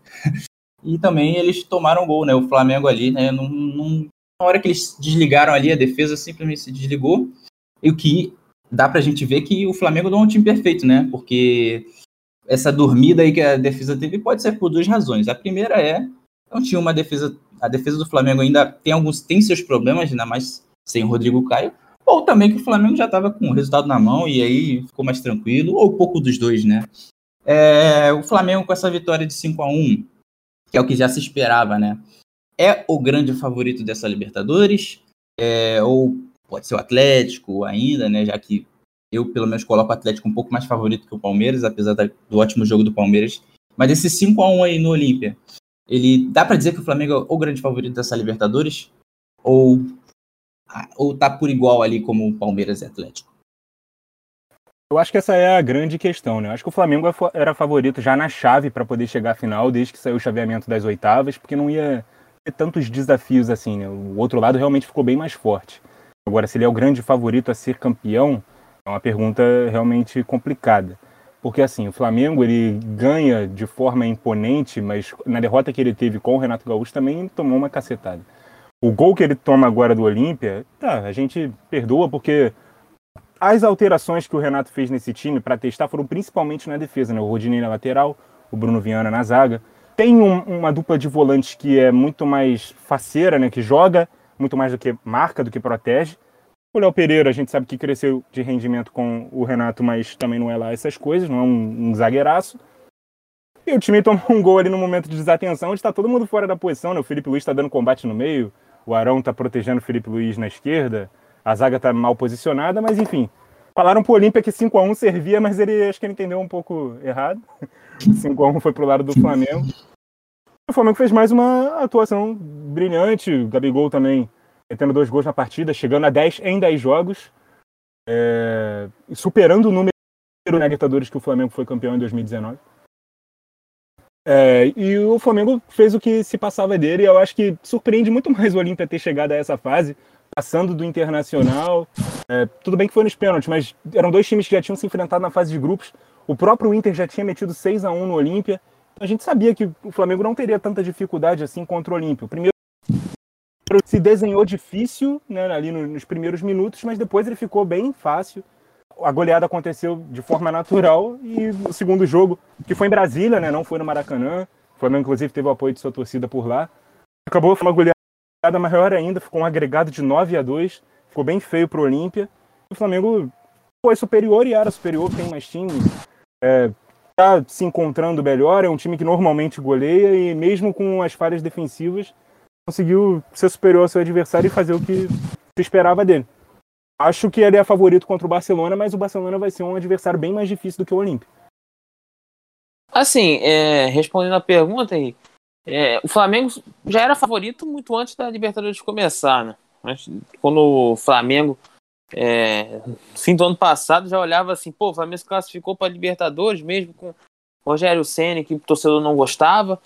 E também eles tomaram gol, né? O Flamengo ali, né? Num, num, na hora que eles desligaram ali, a defesa simplesmente se desligou. E o que dá pra gente ver que o Flamengo não é um time perfeito, né? Porque essa dormida aí que a defesa teve pode ser por duas razões. A primeira é não tinha uma defesa, a defesa do Flamengo ainda tem alguns tem seus problemas, ainda mais sem o Rodrigo Caio ou também que o Flamengo já estava com o resultado na mão e aí ficou mais tranquilo, ou pouco dos dois, né? É, o Flamengo com essa vitória de 5 a 1 que é o que já se esperava, né? É o grande favorito dessa Libertadores, é, ou pode ser o Atlético ainda, né? Já que eu, pelo menos, coloco o Atlético um pouco mais favorito que o Palmeiras, apesar do ótimo jogo do Palmeiras. Mas esse 5 a 1 aí no Olímpia, ele dá para dizer que o Flamengo é o grande favorito dessa Libertadores? Ou ou tá por igual ali como Palmeiras e Atlético? Eu acho que essa é a grande questão, né? Eu acho que o Flamengo era favorito já na chave para poder chegar à final, desde que saiu o chaveamento das oitavas, porque não ia ter tantos desafios assim, né? O outro lado realmente ficou bem mais forte. Agora, se ele é o grande favorito a ser campeão, é uma pergunta realmente complicada. Porque assim, o Flamengo ele ganha de forma imponente, mas na derrota que ele teve com o Renato Gaúcho também tomou uma cacetada. O gol que ele toma agora do Olímpia, tá, a gente perdoa porque as alterações que o Renato fez nesse time para testar foram principalmente na defesa, né? O Rodinei na lateral, o Bruno Viana na zaga. Tem um, uma dupla de volantes que é muito mais faceira, né? Que joga muito mais do que marca, do que protege. O Léo Pereira, a gente sabe que cresceu de rendimento com o Renato, mas também não é lá essas coisas, não é um, um zagueiraço. E o time toma um gol ali no momento de desatenção, onde está todo mundo fora da posição, né? O Felipe Luiz está dando combate no meio, o Arão está protegendo o Felipe Luiz na esquerda, a zaga está mal posicionada, mas enfim. Falaram pro Olímpia que 5 a 1 servia, mas ele acho que ele entendeu um pouco errado. *laughs* 5 a 1 foi pro lado do Flamengo. O Flamengo fez mais uma atuação brilhante. O Gabigol também tendo dois gols na partida, chegando a 10 em 10 jogos, é, superando o número de Libertadores que o Flamengo foi campeão em 2019. É, e o Flamengo fez o que se passava dele, e eu acho que surpreende muito mais o Olímpia ter chegado a essa fase, passando do Internacional. É, tudo bem que foi nos pênaltis, mas eram dois times que já tinham se enfrentado na fase de grupos. O próprio Inter já tinha metido 6 a 1 no Olímpia. A gente sabia que o Flamengo não teria tanta dificuldade assim contra o Olímpio. O primeiro se desenhou difícil né, ali nos primeiros minutos, mas depois ele ficou bem fácil. A goleada aconteceu de forma natural e o segundo jogo, que foi em Brasília, né, não foi no Maracanã, o Flamengo inclusive teve o apoio de sua torcida por lá. Acabou uma goleada maior ainda, ficou um agregado de 9 a 2, ficou bem feio para o Olímpia. O Flamengo foi superior e era superior, tem mais time, é, tá se encontrando melhor, é um time que normalmente goleia e mesmo com as falhas defensivas conseguiu ser superior ao seu adversário e fazer o que se esperava dele. Acho que ele é favorito contra o Barcelona, mas o Barcelona vai ser um adversário bem mais difícil do que o Olímpio. Assim, é, respondendo a pergunta, Henrique, é, o Flamengo já era favorito muito antes da Libertadores começar, né? Quando o Flamengo, é, fim do ano passado, já olhava assim, pô, o Flamengo se classificou para Libertadores, mesmo com Rogério Senna, que o torcedor não gostava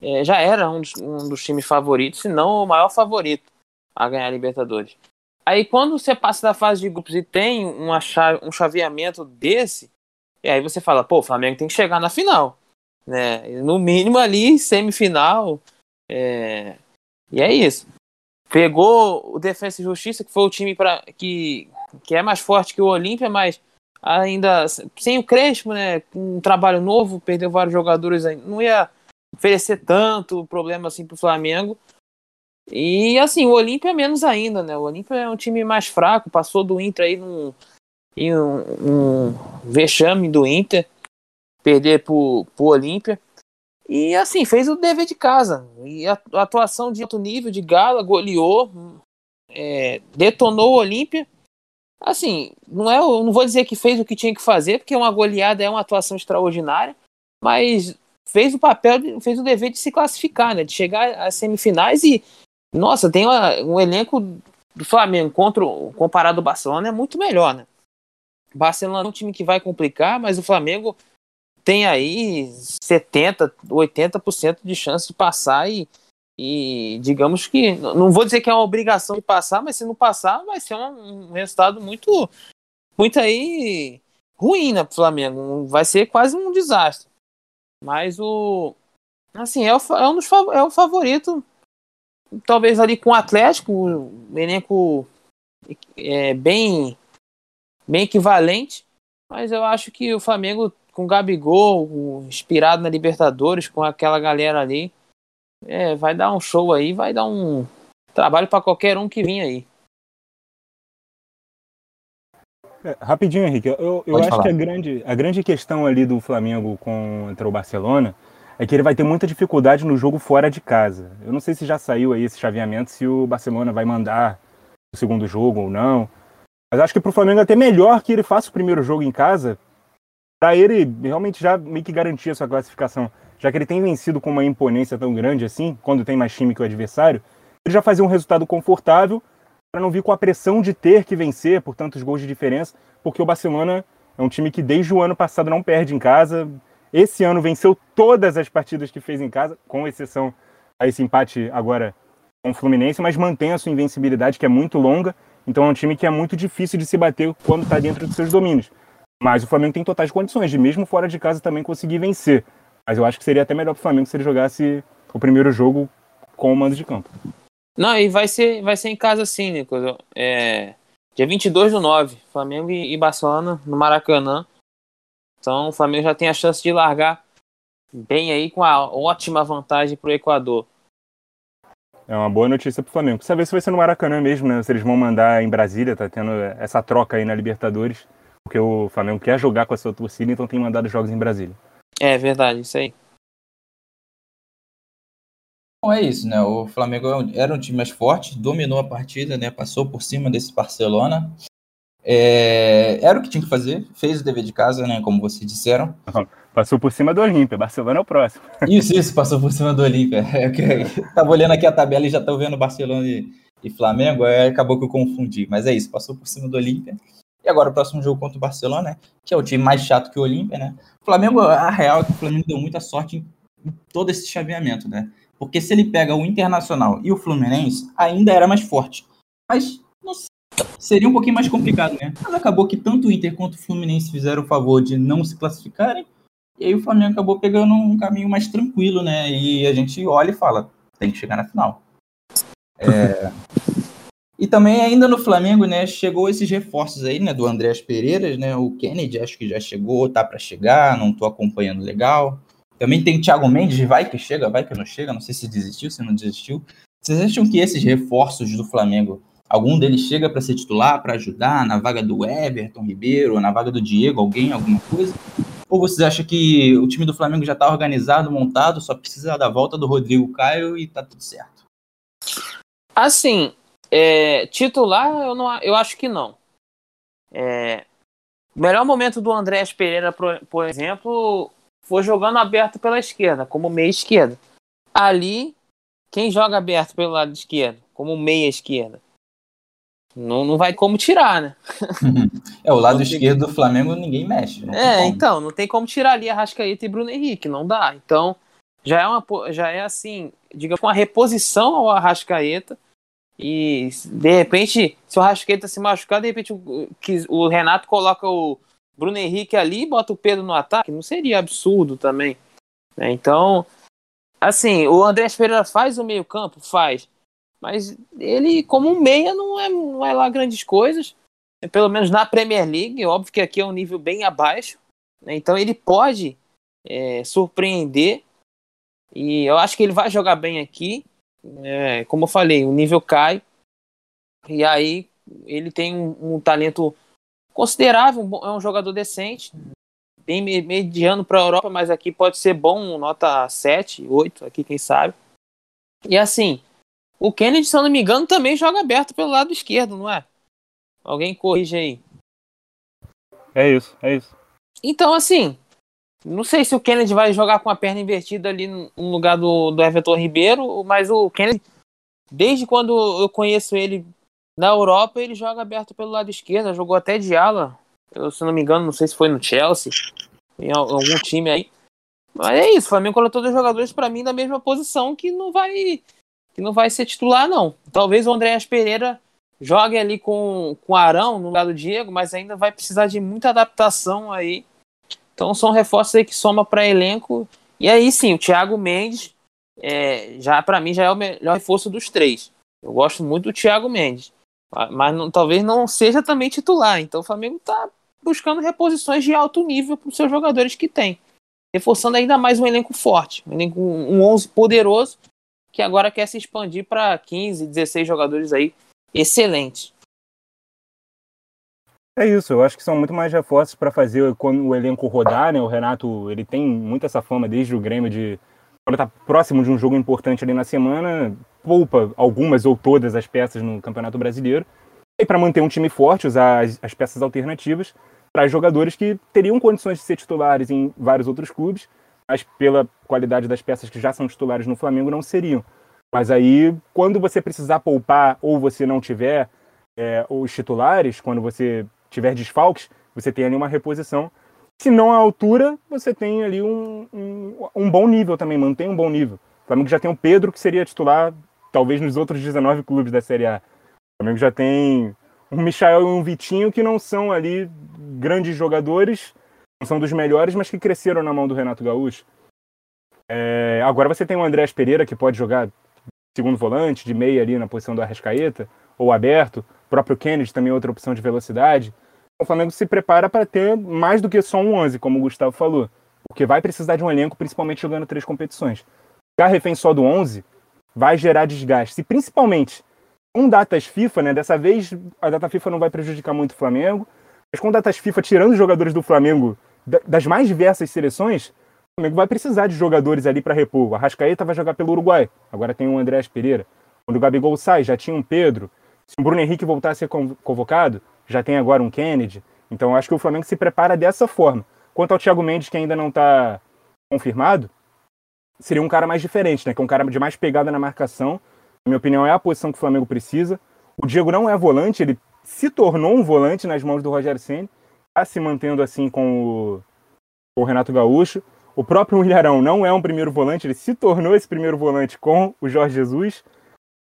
é, já era um dos, um dos, times favoritos, se não o maior favorito a ganhar a Libertadores. Aí quando você passa da fase de grupos e tem uma chave, um chaveamento desse, e aí você fala, pô, o Flamengo tem que chegar na final. Né? No mínimo ali, semifinal. É... E é isso. Pegou o Defensa e Justiça, que foi o time pra, que, que é mais forte que o Olímpia, mas ainda sem o Crespo, né? Um trabalho novo, perdeu vários jogadores, não ia oferecer tanto problema assim pro Flamengo. E assim, o Olímpia é menos ainda, né? O Olímpia é um time mais fraco, passou do Inter aí num, em um, um vexame do Inter, perder pro, pro Olímpia. E assim, fez o dever de casa. E a, a atuação de alto nível de Gala, goleou, é, detonou o Olímpia. Assim, não é, eu não vou dizer que fez o que tinha que fazer, porque uma goleada é uma atuação extraordinária, mas fez o papel, fez o dever de se classificar, né? De chegar às semifinais e, nossa, tem uma, um elenco do Flamengo contra, comparado ao Barcelona é muito melhor, né? Barcelona é um time que vai complicar, mas o Flamengo tem aí 70, 80% de chance de passar e, e digamos que não vou dizer que é uma obrigação de passar, mas se não passar vai ser um, um resultado muito muito aí ruim né, pro Flamengo, vai ser quase um desastre. Mas o. Assim, é, o, é um dos é o favorito. Talvez ali com o Atlético, o elenco é bem, bem equivalente. Mas eu acho que o Flamengo, com o Gabigol, inspirado na Libertadores, com aquela galera ali, é, vai dar um show aí, vai dar um trabalho para qualquer um que vinha aí. É, rapidinho, Henrique, eu, eu acho falar. que a grande, a grande questão ali do Flamengo contra o Barcelona é que ele vai ter muita dificuldade no jogo fora de casa. Eu não sei se já saiu aí esse chaveamento, se o Barcelona vai mandar o segundo jogo ou não. Mas acho que para o Flamengo é até melhor que ele faça o primeiro jogo em casa, para ele realmente já meio que garantir a sua classificação. Já que ele tem vencido com uma imponência tão grande assim, quando tem mais time que o adversário, ele já fazer um resultado confortável para não vir com a pressão de ter que vencer por tantos gols de diferença, porque o Barcelona é um time que desde o ano passado não perde em casa. Esse ano venceu todas as partidas que fez em casa, com exceção a esse empate agora com o Fluminense, mas mantém a sua invencibilidade, que é muito longa. Então é um time que é muito difícil de se bater quando está dentro dos seus domínios. Mas o Flamengo tem totais condições de, mesmo fora de casa, também conseguir vencer. Mas eu acho que seria até melhor para o Flamengo se ele jogasse o primeiro jogo com o mando de campo. Não, e vai ser, vai ser em casa sim, Nicolas. É, dia 22 do 9, Flamengo e Barcelona no Maracanã. Então o Flamengo já tem a chance de largar bem aí com a ótima vantagem para o Equador. É uma boa notícia para o Flamengo. Precisa ver se vai ser no Maracanã mesmo, né? Se eles vão mandar em Brasília, tá tendo essa troca aí na Libertadores. Porque o Flamengo quer jogar com a sua torcida, então tem mandado jogos em Brasília. É verdade, isso aí. Bom, é isso, né? O Flamengo é era um time mais forte, dominou a partida, né? Passou por cima desse Barcelona. É... Era o que tinha que fazer, fez o dever de casa, né? Como vocês disseram. Passou por cima do Olímpia, Barcelona é o próximo. *laughs* Isso, isso, passou por cima do Olímpia. É, *laughs* tava olhando aqui a tabela e já tô vendo Barcelona e, e Flamengo, aí acabou que eu confundi. Mas é isso, passou por cima do Olímpia. E agora o próximo jogo contra o Barcelona, né? Que é o time mais chato que o Olímpia, né? O Flamengo, a real é que o Flamengo deu muita sorte em todo esse chaveamento, né? Porque se ele pega o Internacional e o Fluminense, ainda era mais forte. Mas não sei, seria um pouquinho mais complicado, né? Mas acabou que tanto o Inter quanto o Fluminense fizeram o favor de não se classificarem, e aí o Flamengo acabou pegando um caminho mais tranquilo, né? E a gente olha e fala, tem que chegar na final. É... E também ainda no Flamengo, né, chegou esses reforços aí, né, do Andréas Pereiras, né, o Kennedy acho que já chegou, tá para chegar, não tô acompanhando legal. Também tem Thiago Mendes, vai que chega, vai que não chega, não sei se desistiu, se não desistiu. Vocês acham que esses reforços do Flamengo, algum deles chega para ser titular, para ajudar na vaga do Everton Ribeiro, na vaga do Diego, alguém, alguma coisa? Ou vocês acham que o time do Flamengo já está organizado, montado, só precisa da volta do Rodrigo Caio e tá tudo certo? Assim, é, titular, eu, não, eu acho que não. É, o melhor momento do Andrés Pereira, por, por exemplo, foi jogando aberto pela esquerda, como meia esquerda. Ali, quem joga aberto pelo lado esquerdo, como meia esquerda? Não, não vai como tirar, né? *laughs* é, o lado esquerdo do Flamengo ninguém mexe. É, então, não tem como tirar ali a Rascaeta e Bruno Henrique, não dá. Então, já é, uma, já é assim, digamos, uma reposição ao Arrascaeta e de repente, se o Rasqueta se machucar, de repente o, que, o Renato coloca o Bruno Henrique ali e bota o Pedro no ataque, não seria absurdo também. Né? Então, assim, o André Pereira faz o meio-campo? Faz. Mas ele, como um meia, não é, não é lá grandes coisas. Pelo menos na Premier League, óbvio que aqui é um nível bem abaixo. Né? Então ele pode é, surpreender. E eu acho que ele vai jogar bem aqui. É, como eu falei, o nível cai. E aí ele tem um, um talento considerável, é um jogador decente, bem mediano para a Europa, mas aqui pode ser bom, nota 7, 8, aqui quem sabe. E assim, o Kennedy, se eu não me engano, também joga aberto pelo lado esquerdo, não é? Alguém corrige aí. É isso, é isso. Então, assim, não sei se o Kennedy vai jogar com a perna invertida ali no lugar do, do Everton Ribeiro, mas o Kennedy, desde quando eu conheço ele na Europa, ele joga aberto pelo lado esquerdo, jogou até de ala. Eu, se não me engano, não sei se foi no Chelsea, em algum time aí. Mas é isso, o Flamengo colocou dois jogadores para mim da mesma posição que não vai que não vai ser titular não. Talvez o Andréas Pereira jogue ali com com Arão no lugar do Diego, mas ainda vai precisar de muita adaptação aí então são reforços aí que soma para elenco. E aí sim, o Thiago Mendes, é, já para mim, já é o melhor reforço dos três. Eu gosto muito do Thiago Mendes. Mas não, talvez não seja também titular. Então o Flamengo está buscando reposições de alto nível para os seus jogadores que tem. Reforçando ainda mais um elenco forte. Um, elenco, um 11 poderoso que agora quer se expandir para 15, 16 jogadores aí excelentes. É isso, eu acho que são muito mais reforços para fazer quando o elenco rodar, né? O Renato, ele tem muito essa fama desde o Grêmio de quando tá próximo de um jogo importante ali na semana, poupa algumas ou todas as peças no Campeonato Brasileiro. E para manter um time forte, usar as, as peças alternativas para jogadores que teriam condições de ser titulares em vários outros clubes, mas pela qualidade das peças que já são titulares no Flamengo não seriam. Mas aí, quando você precisar poupar ou você não tiver é, os titulares, quando você tiver desfalques, você tem ali uma reposição. Se não a altura, você tem ali um, um, um, bom nível também, mantém um bom nível. O Flamengo já tem o Pedro, que seria titular, talvez nos outros 19 clubes da Série A. O Flamengo já tem um Michael e um Vitinho, que não são ali grandes jogadores, são dos melhores, mas que cresceram na mão do Renato Gaúcho. É, agora você tem o Andrés Pereira, que pode jogar segundo volante, de meia ali na posição do Arrascaeta, ou aberto. O próprio Kennedy também é outra opção de velocidade. O Flamengo se prepara para ter mais do que só um 11, como o Gustavo falou. Porque vai precisar de um elenco, principalmente jogando três competições. Ficar refém só do 11 vai gerar desgaste. E principalmente com datas FIFA, né? Dessa vez a data FIFA não vai prejudicar muito o Flamengo. Mas com datas FIFA tirando os jogadores do Flamengo das mais diversas seleções, o Flamengo vai precisar de jogadores ali para repor. O Arrascaeta vai jogar pelo Uruguai. Agora tem o Andrés Pereira. Quando o Gabigol sai, já tinha um Pedro. Se o Bruno Henrique voltar a ser convocado, já tem agora um Kennedy. Então acho que o Flamengo se prepara dessa forma. Quanto ao Thiago Mendes, que ainda não está confirmado, seria um cara mais diferente, né? Que é um cara de mais pegada na marcação. Na minha opinião, é a posição que o Flamengo precisa. O Diego não é volante, ele se tornou um volante nas mãos do Rogério Senna, está se mantendo assim com o, com o Renato Gaúcho. O próprio Ilharão não é um primeiro volante, ele se tornou esse primeiro volante com o Jorge Jesus.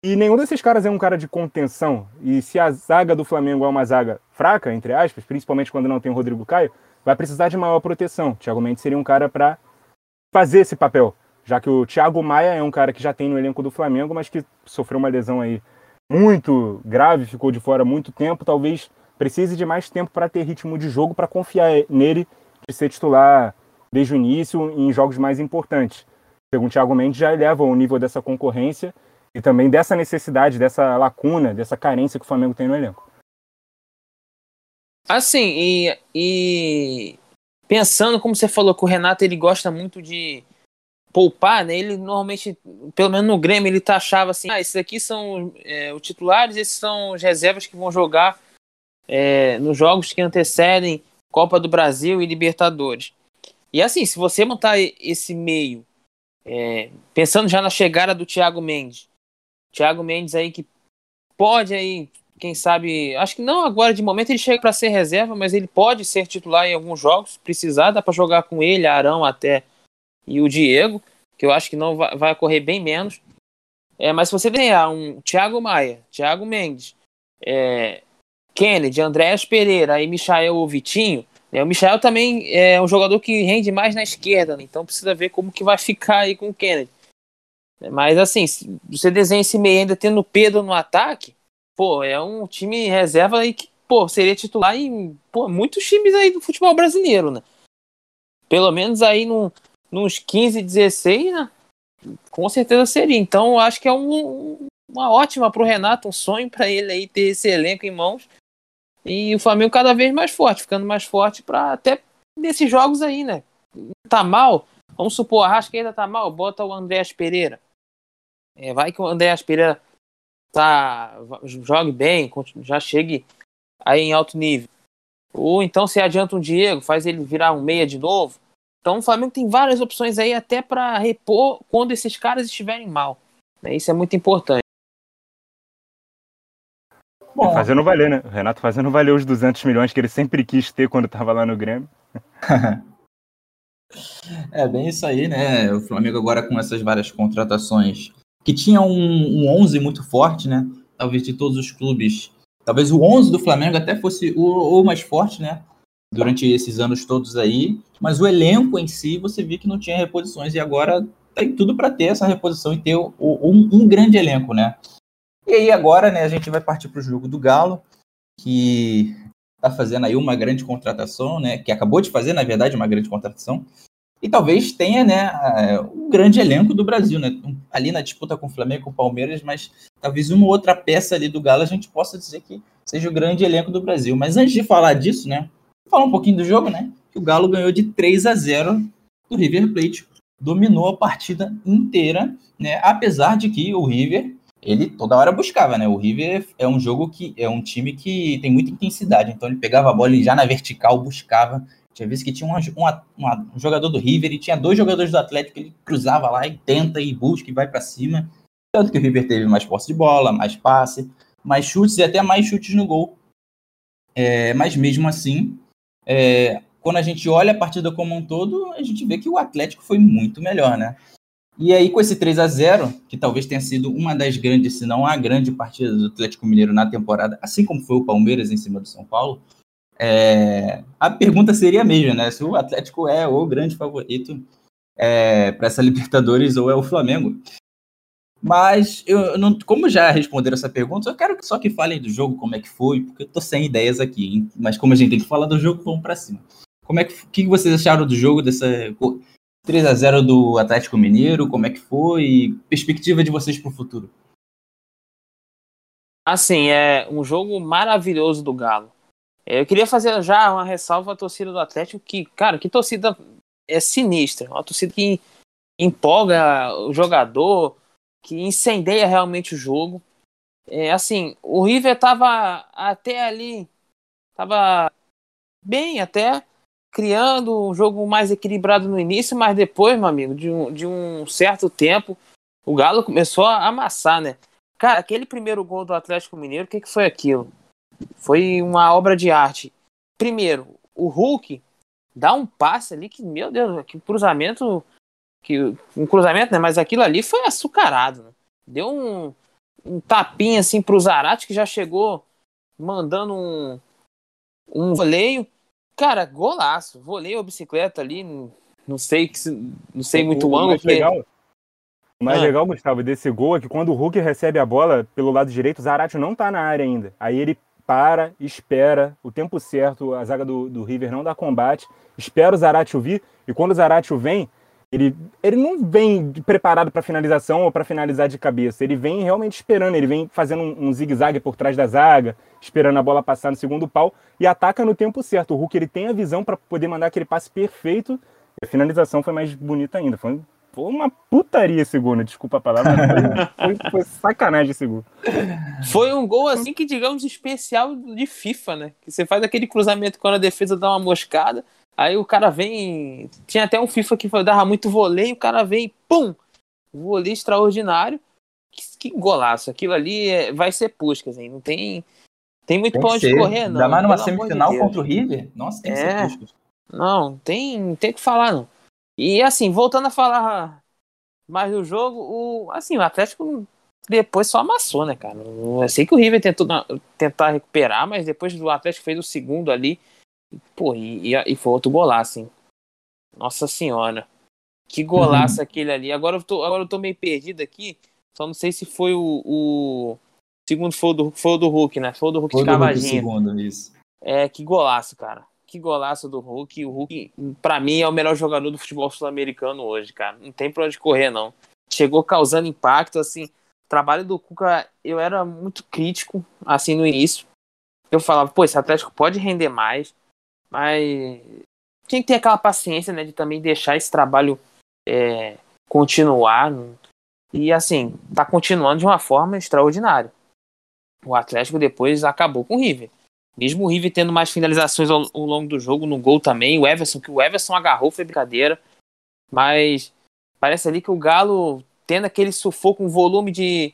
E nenhum desses caras é um cara de contenção. E se a zaga do Flamengo é uma zaga fraca, entre aspas, principalmente quando não tem o Rodrigo Caio, vai precisar de maior proteção. Thiago Mendes seria um cara para fazer esse papel, já que o Thiago Maia é um cara que já tem no elenco do Flamengo, mas que sofreu uma lesão aí muito grave, ficou de fora muito tempo, talvez precise de mais tempo para ter ritmo de jogo, para confiar nele de ser titular desde o início em jogos mais importantes. Segundo o Thiago Mendes, já eleva o nível dessa concorrência e também dessa necessidade, dessa lacuna, dessa carência que o Flamengo tem no elenco. Assim, e, e pensando como você falou que o Renato ele gosta muito de poupar, né? Ele normalmente, pelo menos no Grêmio, ele taxava assim: ah, esses aqui são é, os titulares, esses são os reservas que vão jogar é, nos jogos que antecedem Copa do Brasil e Libertadores. E assim, se você montar esse meio, é, pensando já na chegada do Thiago Mendes, Thiago Mendes aí que pode aí, quem sabe, acho que não agora de momento ele chega para ser reserva, mas ele pode ser titular em alguns jogos, precisar, dá para jogar com ele, Arão até e o Diego, que eu acho que não vai, correr bem menos. É, mas se você ganhar um Thiago Maia, Thiago Mendes, é, Kennedy, Andréas Pereira e Michael ou Vitinho, né, o Michael também é um jogador que rende mais na esquerda, né, então precisa ver como que vai ficar aí com o Kennedy. Mas assim, se você desenha esse meio ainda tendo Pedro no ataque, pô, é um time reserva aí que, pô, seria titular em pô, muitos times aí do futebol brasileiro, né? Pelo menos aí no, nos 15, 16, né? Com certeza seria. Então, eu acho que é um, uma ótima para o Renato, um sonho para ele aí ter esse elenco em mãos. E o Flamengo cada vez mais forte, ficando mais forte para até nesses jogos aí, né? Tá mal, vamos supor, a Rascaeta tá mal, bota o Andréas Pereira. É, vai que o Andréas Pereira tá, jogue bem, já chegue aí em alto nível. Ou então se adianta um Diego, faz ele virar um meia de novo. Então o Flamengo tem várias opções aí até para repor quando esses caras estiverem mal. Né? Isso é muito importante. Bom, fazendo valer, né? O Renato fazendo valer os 200 milhões que ele sempre quis ter quando estava lá no Grêmio. *laughs* é bem isso aí, né? O Flamengo agora com essas várias contratações que tinha um, um 11 muito forte, né? Talvez de todos os clubes. Talvez o 11 do Flamengo até fosse o, o mais forte, né? durante esses anos todos aí, mas o elenco em si você viu que não tinha reposições e agora tem tudo para ter essa reposição e ter um, um, grande elenco, né? E aí agora, né, a gente vai partir para o jogo do Galo, que está fazendo aí uma grande contratação, né, que acabou de fazer, na verdade, uma grande contratação, e talvez tenha, né, um grande elenco do Brasil, né, ali na disputa com o Flamengo, com o Palmeiras, mas talvez uma outra peça ali do Galo a gente possa dizer que seja o grande elenco do Brasil. Mas antes de falar disso, né, falar um pouquinho do jogo, né? Que o Galo ganhou de 3 a 0 do River Plate. Dominou a partida inteira, né? Apesar de que o River, ele toda hora buscava, né? O River é um jogo que é um time que tem muita intensidade, então ele pegava a bola e já na vertical buscava. Tinha vezes que tinha um jogador do River e tinha dois jogadores do Atlético, ele cruzava lá e tenta e busca e vai para cima. Tanto que o River teve mais posse de bola, mais passe, mais chutes e até mais chutes no gol. É, mas mesmo assim, é, quando a gente olha a partida como um todo, a gente vê que o Atlético foi muito melhor, né? E aí, com esse 3 a 0 que talvez tenha sido uma das grandes, se não a grande partida do Atlético Mineiro na temporada, assim como foi o Palmeiras em cima do São Paulo, é, a pergunta seria a mesma, né? Se o Atlético é o grande favorito é, para essa *laughs* Libertadores ou é o Flamengo. Mas eu não, como já responderam essa pergunta, eu quero só que falem do jogo, como é que foi, porque eu tô sem ideias aqui. Hein? Mas como a gente tem que falar do jogo, vamos para cima. Como é que, que vocês acharam do jogo dessa 3 a 0 do Atlético Mineiro? Como é que foi? Perspectiva de vocês para o futuro? Assim, é um jogo maravilhoso do Galo. Eu queria fazer já uma ressalva à torcida do Atlético, que, cara, que torcida é sinistra. Uma torcida que empolga o jogador, que incendeia realmente o jogo. É, assim, o River tava até ali, tava bem até, criando um jogo mais equilibrado no início, mas depois, meu amigo, de um, de um certo tempo, o Galo começou a amassar, né? Cara, aquele primeiro gol do Atlético Mineiro, o que, que foi aquilo? Foi uma obra de arte. Primeiro, o Hulk dá um passe ali que, meu Deus, que cruzamento que um cruzamento, né? Mas aquilo ali foi açucarado. Né? Deu um, um tapinha assim pro Zarate, que já chegou mandando um, um voleio. Cara, golaço. Voleio ou bicicleta ali, não sei, não sei muito o ângulo. Mais porque... legal, o mais ah. legal, Gustavo, desse gol é que quando o Hulk recebe a bola pelo lado direito, o Zarate não tá na área ainda. Aí ele para, espera o tempo certo, a zaga do, do River não dá combate, espera o Zaratio vir, e quando o Zaratio vem, ele, ele não vem preparado para finalização ou para finalizar de cabeça, ele vem realmente esperando, ele vem fazendo um, um zigue-zague por trás da zaga, esperando a bola passar no segundo pau e ataca no tempo certo. O Hulk ele tem a visão para poder mandar aquele passe perfeito, e a finalização foi mais bonita ainda, foi foi uma putaria esse gol, né? Desculpa a palavra, foi, foi, foi, sacanagem esse gol. Foi um gol, assim, que digamos, especial de FIFA, né? Que você faz aquele cruzamento quando a defesa dá uma moscada, aí o cara vem. Tinha até um FIFA que dava muito voleio, o cara vem, pum! Voleio extraordinário. Que, que golaço. Aquilo ali é, vai ser Puskas, hein? Não tem. Tem muito pra onde correr, não. Ainda mais numa semifinal de contra o River? Nossa, tem é. que ser Puskas. Não, tem, tem que falar, não. E assim, voltando a falar mais do jogo, o, assim, o Atlético depois só amassou, né, cara? Eu sei que o River tentou tentar recuperar, mas depois do Atlético fez o segundo ali, pô, e, e foi outro golaço, hein? Nossa senhora. Que golaço uhum. aquele ali. Agora eu, tô, agora eu tô meio perdido aqui. Só não sei se foi o, o segundo foi o do, foi o do Hulk, né? Foi o do Hulk foi de segundo, isso. É, que golaço, cara que golaço do Hulk. O Hulk, para mim, é o melhor jogador do futebol sul-americano hoje, cara. Não tem pra onde correr, não. Chegou causando impacto, assim. O trabalho do Cuca, eu era muito crítico, assim, no início. Eu falava, pô, esse Atlético pode render mais, mas tinha que ter aquela paciência, né, de também deixar esse trabalho é, continuar. E, assim, tá continuando de uma forma extraordinária. O Atlético depois acabou com o River. Mesmo o River tendo mais finalizações ao, ao, longo do jogo, no gol também. O Everson, que o Everson agarrou, foi brincadeira. Mas parece ali que o Galo, tendo aquele sufoco, um volume de,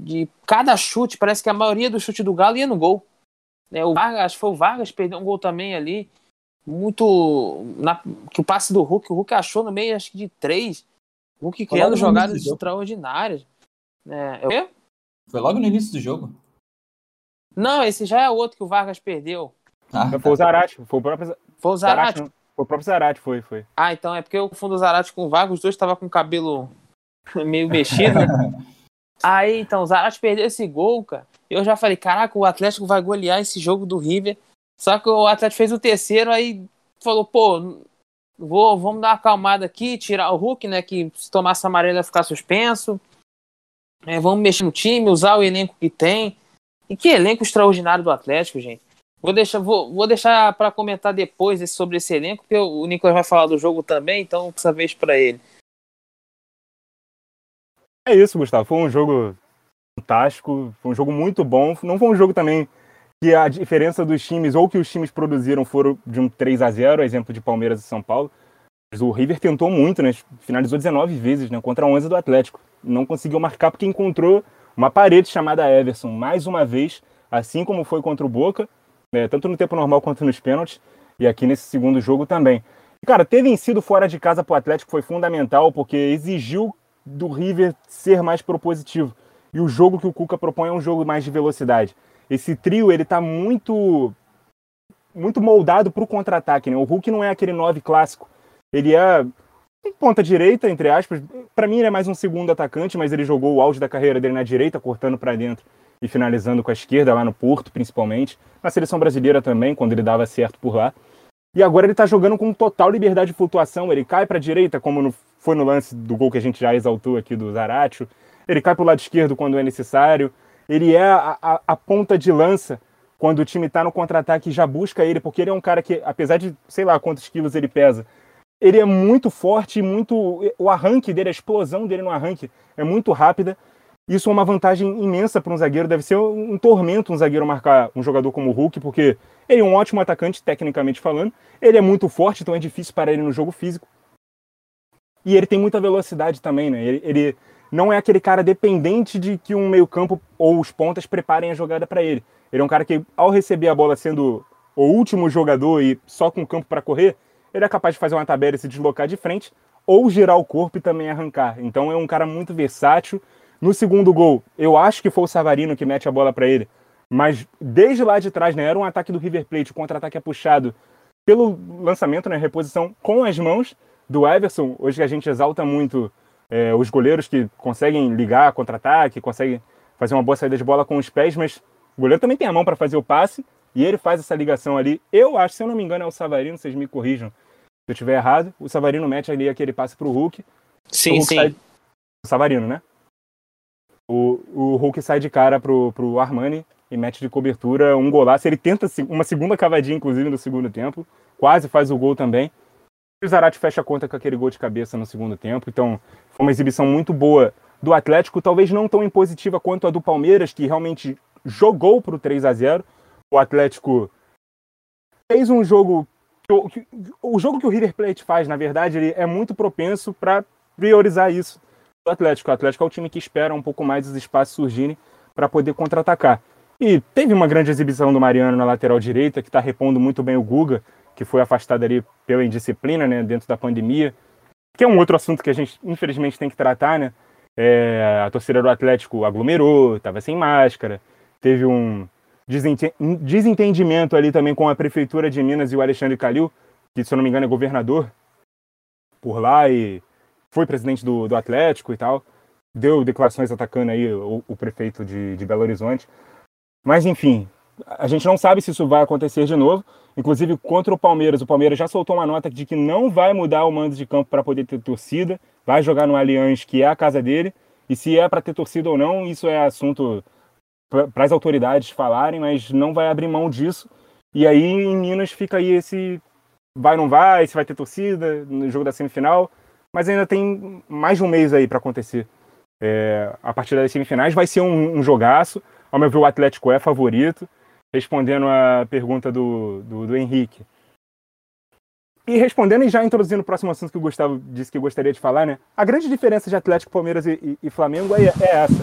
de cada chute, parece que a maioria do chute do Galo ia no gol. É, o Vargas, acho que foi o Vargas, perdeu um gol também ali. Muito. Na, que o passe do Hulk, o Hulk achou no meio, acho que de três. O Hulk criando jogadas extraordinárias. É, é foi logo no início do jogo. Não, esse já é outro que o Vargas perdeu. Ah, foi o Zarate, foi o próprio Foi o Zarate? Zarate foi o próprio Zarate, foi, foi. Ah, então é porque eu confundo o Zarate com o Vargas, os dois estavam com o cabelo *laughs* meio mexido. *laughs* Aí, então, o Zarate perdeu esse gol, cara. Eu já falei, caraca, o Atlético vai golear esse jogo do River. Só que o Atlético fez o terceiro, aí falou, pô, vou, vamos dar uma acalmada aqui, tirar o Hulk, né, que se tomar essa amarela vai ficar suspenso. É, vamos mexer no time, usar o elenco que tem. E que elenco extraordinário do Atlético, gente. Vou deixar, vou, vou deixar para comentar depois sobre esse elenco, porque o Nicolas vai falar do jogo também, então essa vez para ele. É isso, Gustavo. Foi um jogo fantástico, foi um jogo muito bom. Não foi um jogo também que a diferença dos times, ou que os times produziram, foram de um 3 a 0 exemplo de Palmeiras e São Paulo. Mas o River tentou muito, né? Finalizou 19 vezes né? contra 11 do Atlético. Não conseguiu marcar porque encontrou uma parede chamada Everson, mais uma vez, assim como foi contra o Boca, né, tanto no tempo normal quanto nos pênaltis, e aqui nesse segundo jogo também. Cara, ter vencido fora de casa para o Atlético foi fundamental, porque exigiu do River ser mais propositivo. E o jogo que o Cuca propõe é um jogo mais de velocidade. Esse trio, ele tá muito muito moldado para o contra-ataque, né? O Hulk não é aquele 9 clássico. Ele é ponta direita, entre aspas. Para mim ele é mais um segundo atacante, mas ele jogou o auge da carreira dele na direita, cortando para dentro e finalizando com a esquerda lá no Porto, principalmente. Na seleção brasileira também, quando ele dava certo por lá. E agora ele está jogando com total liberdade de flutuação. Ele cai para a direita, como no, foi no lance do gol que a gente já exaltou aqui do Zaratio. Ele cai para o lado esquerdo quando é necessário. Ele é a, a, a ponta de lança quando o time está no contra-ataque e já busca ele, porque ele é um cara que, apesar de sei lá quantos quilos ele pesa, ele é muito forte, muito o arranque dele, a explosão dele no arranque é muito rápida. Isso é uma vantagem imensa para um zagueiro. Deve ser um tormento um zagueiro marcar um jogador como o Hulk, porque ele é um ótimo atacante, tecnicamente falando. Ele é muito forte, então é difícil para ele no jogo físico. E ele tem muita velocidade também, né? Ele, ele não é aquele cara dependente de que um meio-campo ou os pontas preparem a jogada para ele. Ele é um cara que, ao receber a bola sendo o último jogador e só com campo para correr, ele é capaz de fazer uma tabela e se deslocar de frente, ou girar o corpo e também arrancar. Então é um cara muito versátil, No segundo gol, eu acho que foi o Savarino que mete a bola para ele. Mas desde lá de trás, né, era um ataque do River Plate, o contra-ataque é puxado pelo lançamento, né, reposição com as mãos do Everson. Hoje a gente exalta muito é, os goleiros que conseguem ligar contra-ataque, conseguem fazer uma boa saída de bola com os pés, mas o goleiro também tem a mão para fazer o passe e ele faz essa ligação ali. Eu acho, se eu não me engano, é o Savarino, vocês me corrijam se eu estiver errado. O Savarino mete ali aquele passe para o Hulk. Sim, Hulk sim. Sai... O Savarino, né? O, o Hulk sai de cara pro, pro Armani e mete de cobertura um golaço. Ele tenta uma segunda cavadinha, inclusive, no segundo tempo. Quase faz o gol também. O Zarate fecha a conta com aquele gol de cabeça no segundo tempo. Então, foi uma exibição muito boa do Atlético, talvez não tão impositiva quanto a do Palmeiras, que realmente jogou para o 3 a 0 O Atlético fez um jogo. O jogo que o River Plate faz, na verdade, ele é muito propenso para priorizar isso do Atlético. O Atlético é o time que espera um pouco mais os espaços surgirem para poder contra-atacar. E teve uma grande exibição do Mariano na lateral direita, que está repondo muito bem o Guga, que foi afastado ali pela indisciplina, né, dentro da pandemia, que é um outro assunto que a gente, infelizmente, tem que tratar, né? É, a torcida do Atlético aglomerou, estava sem máscara, teve um desentendimento ali também com a prefeitura de Minas e o Alexandre Calil, que, se eu não me engano, é governador por lá e foi presidente do, do Atlético e tal. Deu declarações atacando aí o, o prefeito de, de Belo Horizonte. Mas, enfim, a gente não sabe se isso vai acontecer de novo. Inclusive, contra o Palmeiras, o Palmeiras já soltou uma nota de que não vai mudar o mando de campo para poder ter torcida, vai jogar no Allianz, que é a casa dele, e se é para ter torcida ou não, isso é assunto para as autoridades falarem, mas não vai abrir mão disso. E aí em Minas fica aí esse vai não vai, se vai ter torcida no jogo da semifinal, mas ainda tem mais de um mês aí para acontecer. É, a partir das semifinais vai ser um, um jogaço. Ao meu ver, o Atlético é favorito respondendo a pergunta do, do, do, Henrique. E respondendo e já introduzindo o próximo assunto que o Gustavo disse que gostaria de falar, né? A grande diferença de Atlético, Palmeiras e, e, e Flamengo é, é, essa.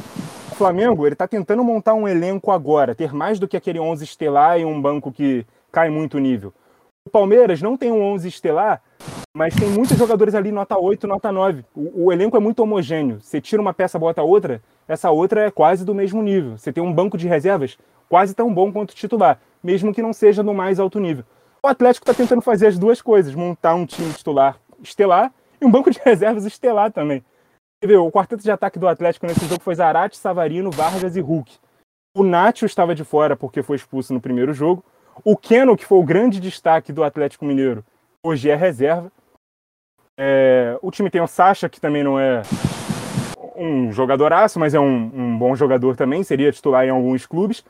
O Flamengo, ele tá tentando montar um elenco agora, ter mais do que aquele 11 estelar e um banco que cai muito nível. O Palmeiras não tem um 11 estelar, mas tem muitos jogadores ali nota 8, nota 9. O, o elenco é muito homogêneo. Você tira uma peça, bota outra, essa outra é quase do mesmo nível. Você tem um banco de reservas quase tão bom quanto o titular, mesmo que não seja no mais alto nível. O Atlético está tentando fazer as duas coisas, montar um time titular estelar e um banco de *laughs* reservas estelar também. Vê, o quarteto de ataque do Atlético nesse jogo foi Zarate, Savarino, Vargas e Hulk. O Nacho estava de fora porque foi expulso no primeiro jogo. O Keno, que foi o grande destaque do Atlético Mineiro, hoje é reserva. É, o time tem o Sacha, que também não é um jogadoraço, mas é um, um bom jogador também, seria titular em alguns clubes.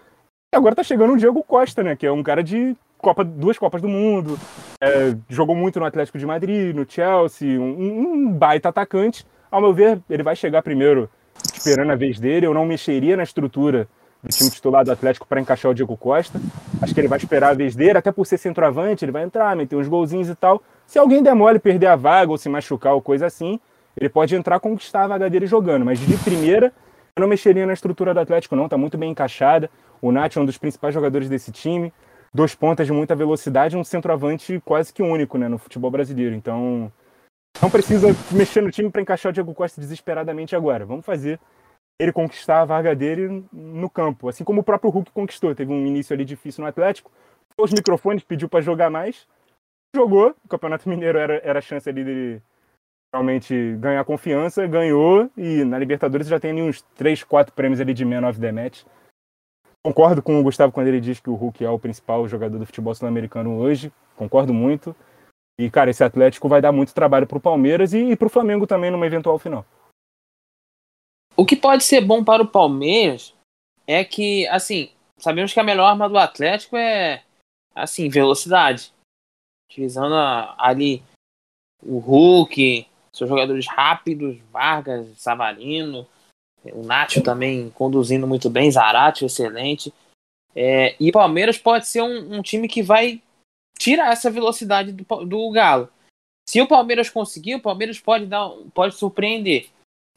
E agora tá chegando o Diego Costa, né? Que é um cara de Copa, duas Copas do Mundo, é, jogou muito no Atlético de Madrid, no Chelsea, um, um, baita atacante. Ao meu ver, ele vai chegar primeiro esperando a vez dele. Eu não mexeria na estrutura do time titular do Atlético para encaixar o Diego Costa. Acho que ele vai esperar a vez dele, até por ser centroavante, ele vai entrar, meter uns golzinhos e tal. Se alguém der mole, perder a vaga ou se machucar ou coisa assim, ele pode entrar conquistar a vaga dele jogando. Mas de primeira, eu não mexeria na estrutura do Atlético, não. Tá muito bem encaixada. O Nath é um dos principais jogadores desse time. Dois pontas de muita velocidade, um centroavante quase que único né, no futebol brasileiro. Então, não precisa mexer no time para encaixar o Diego Costa desesperadamente agora. Vamos fazer ele conquistar a vaga dele no campo. Assim como o próprio Hulk conquistou. Teve um início ali difícil no Atlético. Os microfones, pediu para jogar mais. Jogou. O Campeonato Mineiro era, era a chance ali dele realmente ganhar confiança. Ganhou. E na Libertadores já tem ali uns 3, 4 prêmios ali de Man of the Match concordo com o Gustavo quando ele diz que o Hulk é o principal jogador do futebol sul-americano hoje. Concordo muito. E, cara, esse Atlético vai dar muito trabalho pro Palmeiras e, e pro Flamengo também numa eventual final. O que pode ser bom para o Palmeiras é que, assim, sabemos que a melhor arma do Atlético é, assim, velocidade. Utilizando ali o Hulk, seus jogadores rápidos, Vargas, Savarino, o Nacho também conduzindo muito bem, Zarate excelente. É, e o Palmeiras pode ser um, um, time que vai tirar essa velocidade do, do Galo. Se o Palmeiras conseguir, o Palmeiras pode dar, pode surpreender.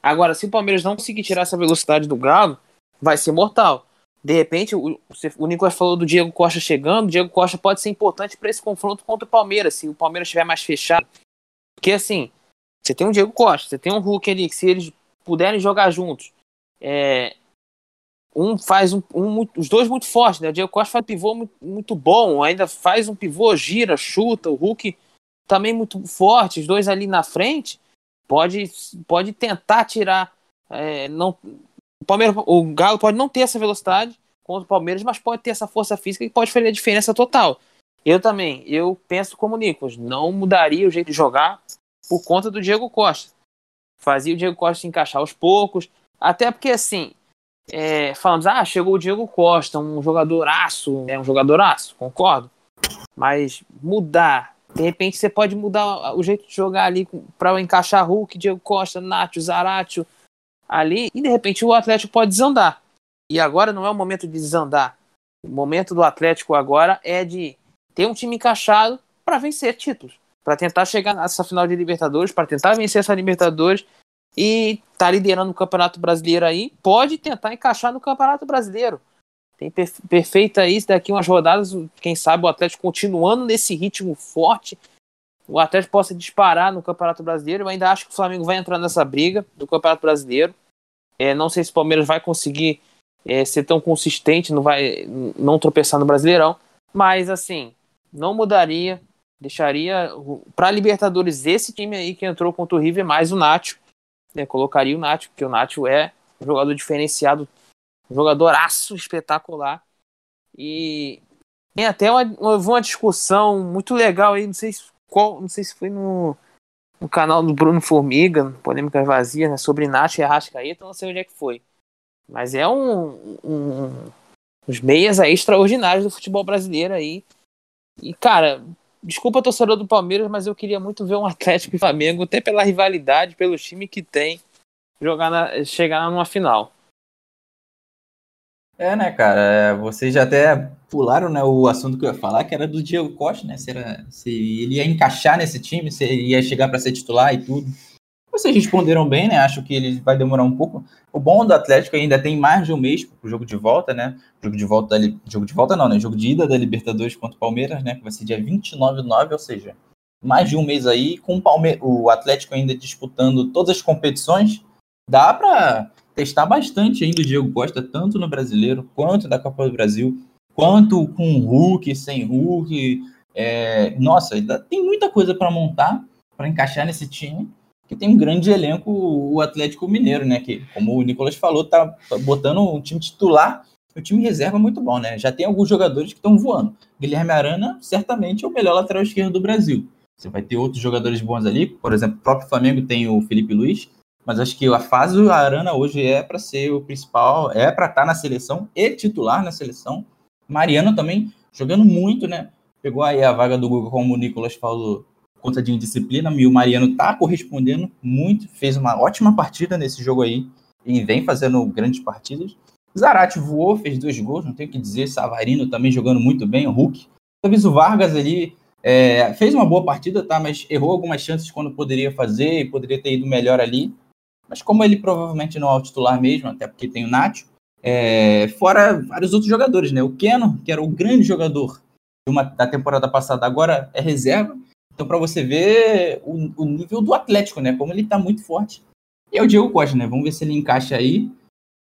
Agora, se o Palmeiras não conseguir tirar essa velocidade do Galo, vai ser mortal. De repente, o, o Nicolas falou do Diego Costa chegando. O Diego Costa pode ser importante para esse confronto contra o Palmeiras, se o Palmeiras estiver mais fechado. Porque assim, você tem um Diego Costa, você tem um Hulk ali, que se eles puderem jogar juntos, é, um faz um, um, os dois muito fortes, né? O Diego Costa faz um pivô muito, muito, bom, ainda faz um pivô, gira, chuta, o Hulk também muito forte, os dois ali na frente, pode, pode tentar tirar. É, não, o, Palmeiras, o Galo pode não ter essa velocidade contra o Palmeiras, mas pode ter essa força física que pode fazer a diferença total. Eu também, eu penso como o Nicolas, não mudaria o jeito de jogar por conta do Diego Costa. Fazia o Diego Costa encaixar aos poucos, até porque assim, é, falamos, ah, chegou o Diego Costa, um jogador aço, é um jogador aço, concordo. Mas mudar, de repente você pode mudar o jeito de jogar ali para encaixar Hulk, Diego Costa, Nacho, Zaratio ali, e de repente o Atlético pode desandar. E agora não é o momento de desandar. O momento do Atlético agora é de ter um time encaixado para vencer títulos, para tentar chegar nessa final de Libertadores, para tentar vencer essa Libertadores e tá liderando o Campeonato Brasileiro aí, pode tentar encaixar no Campeonato Brasileiro. Tem perfeita isso daqui umas rodadas, quem sabe o Atlético continuando nesse ritmo forte, o Atlético possa disparar no Campeonato Brasileiro. Eu ainda acho que o Flamengo vai entrar nessa briga do Campeonato Brasileiro. É, não sei se o Palmeiras vai conseguir é, ser tão consistente, não vai não tropeçar no Brasileirão, mas assim, não mudaria, deixaria para Libertadores esse time aí que entrou contra o River mais o Nacho né, colocaria o Nacho, porque o Nacho é um jogador diferenciado, um jogadoraço espetacular. E tem até uma, uma discussão muito legal aí, não sei se, qual, não sei se foi no, no canal do Bruno Formiga, Polêmicas Vazias, né, sobre Nacho e Arrascaeta, não sei onde é que foi. Mas é um, um uns meias aí extraordinários do futebol brasileiro aí. E, cara, Desculpa, torcedor do Palmeiras, mas eu queria muito ver um Atlético e Flamengo, até pela rivalidade, pelo time que tem, jogar na, chegar numa final. É, né, cara? É, vocês já até pularam né, o assunto que eu ia falar, que era do Diego Costa, né? Se, era, se ele ia encaixar nesse time, se ele ia chegar para ser titular e tudo. Vocês responderam bem, né? Acho que ele vai demorar um pouco. O bom do Atlético ainda tem mais de um mês para o jogo de volta, né? Jogo de volta da, jogo de volta não, né? Jogo de ida da Libertadores contra o Palmeiras, né? Que vai ser dia 29 de 9, ou seja, mais de um mês aí com o, Palme o Atlético ainda disputando todas as competições. Dá para testar bastante ainda o Diego Costa, tanto no Brasileiro quanto da Copa do Brasil, quanto com Hulk, sem Hulk. É... Nossa, tem muita coisa para montar, para encaixar nesse time que tem um grande elenco, o Atlético Mineiro, né? Que, como o Nicolas falou, tá botando um time titular o time reserva muito bom, né? Já tem alguns jogadores que estão voando. Guilherme Arana, certamente, é o melhor lateral esquerdo do Brasil. Você vai ter outros jogadores bons ali, por exemplo, o próprio Flamengo tem o Felipe Luiz, mas acho que a fase do Arana hoje é para ser o principal, é para estar tá na seleção e titular na seleção. Mariano também jogando muito, né? Pegou aí a vaga do Google, como o Nicolas falou, conta de indisciplina, e o Mariano tá correspondendo muito, fez uma ótima partida nesse jogo aí e vem fazendo grandes partidas. Zarate voou, fez dois gols, não tenho o que dizer. Savarino também jogando muito bem, o Hulk. Talvez o Vargas ali é, fez uma boa partida, tá? Mas errou algumas chances quando poderia fazer e poderia ter ido melhor ali. Mas como ele provavelmente não é o titular mesmo, até porque tem o Nacho, é, fora vários outros jogadores, né? O Keno, que era o grande jogador uma, da temporada passada, agora é reserva. Então, para você ver o, o, nível do Atlético, né? Como ele tá muito forte. E é o Diego Costa, né? Vamos ver se ele encaixa aí.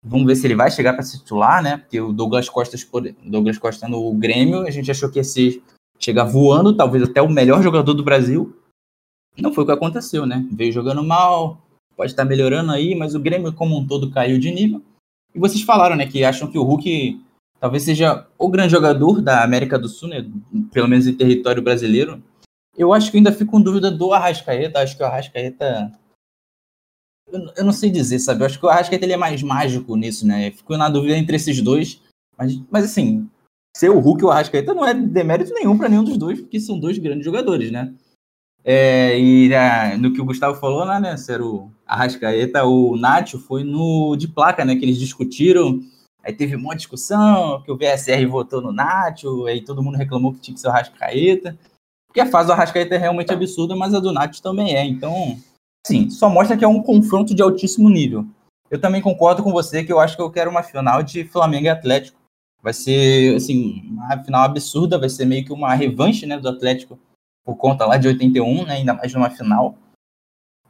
Vamos ver se ele vai chegar para se titular, né? Porque o Douglas Costa, Douglas Costa no Grêmio, a gente achou que ia chegar voando, talvez até o melhor jogador do Brasil. Não foi o que aconteceu, né? Veio jogando mal, pode estar melhorando aí, mas o Grêmio como um todo caiu de nível. E vocês falaram, né, que acham que o Hulk talvez seja o grande jogador da América do Sul, né? Pelo menos em território brasileiro. Eu acho que ainda fico com dúvida do Arrascaeta. Acho que o Arrascaeta. Eu, eu não sei dizer, sabe? Eu acho que o Arrascaeta ele é mais mágico nisso, né? Fico na dúvida entre esses dois. Mas, mas assim, ser o Hulk e o Arrascaeta não é demérito nenhum para nenhum dos dois, porque são dois grandes jogadores, né? É, e né, no que o Gustavo falou, né, né ser o Arrascaeta, o Nacho foi no de placa, né? Que eles discutiram. Aí teve uma discussão, que o VSR votou no Nacho, aí todo mundo reclamou que tinha que ser o Arrascaeta. Porque a fase do Arrascaeta é realmente absurda, mas a do Nath também é. Então, sim, só mostra que é um confronto de altíssimo nível. Eu também concordo com você que eu acho que eu quero uma final de Flamengo e Atlético. Vai ser, assim, uma final absurda, vai ser meio que uma revanche, né, do Atlético por conta lá de 81, né, ainda mais numa final.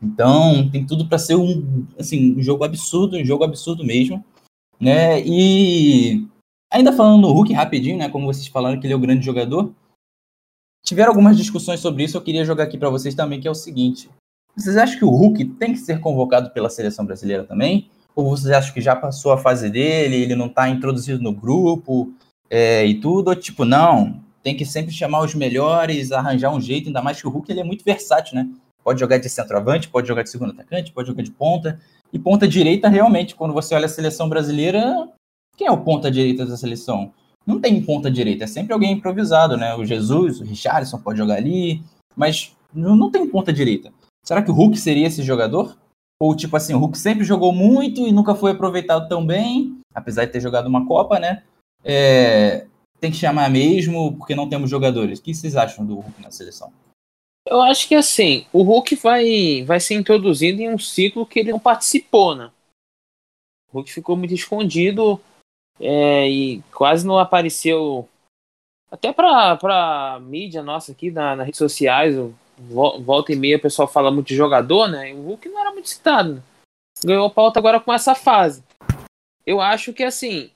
Então, tem tudo para ser um, assim, um jogo absurdo, um jogo absurdo mesmo, né? E ainda falando no Hulk rapidinho, né, como vocês falaram que ele é o grande jogador, tiveram algumas discussões sobre isso, eu queria jogar aqui para vocês também, que é o seguinte: vocês acham que o Hulk tem que ser convocado pela seleção brasileira também? Ou vocês acham que já passou a fase dele, ele não está introduzido no grupo é, e tudo? Ou tipo, não, tem que sempre chamar os melhores, arranjar um jeito, ainda mais que o Hulk ele é muito versátil, né? Pode jogar de centroavante, pode jogar de segundo atacante, pode jogar de ponta. E ponta direita, realmente, quando você olha a seleção brasileira, quem é o ponta direita da seleção? Não tem ponta direita, é sempre alguém improvisado, né? O Jesus, o Richardson pode jogar ali, mas não tem ponta direita. Será que o Hulk seria esse jogador? Ou tipo assim, o Hulk sempre jogou muito e nunca foi aproveitado tão bem, apesar de ter jogado uma Copa, né? É, tem que chamar mesmo porque não temos jogadores. O que vocês acham do Hulk na seleção? Eu acho que assim, o Hulk vai, vai ser introduzido em um ciclo que ele não participou, né? O Hulk ficou muito escondido é, e quase não apareceu. Até pra, pra mídia nossa aqui, na, nas redes sociais, volta e meia o pessoal fala muito de jogador, né? O Hulk não era muito citado. Né? Ganhou pauta agora com essa fase. Eu acho que assim,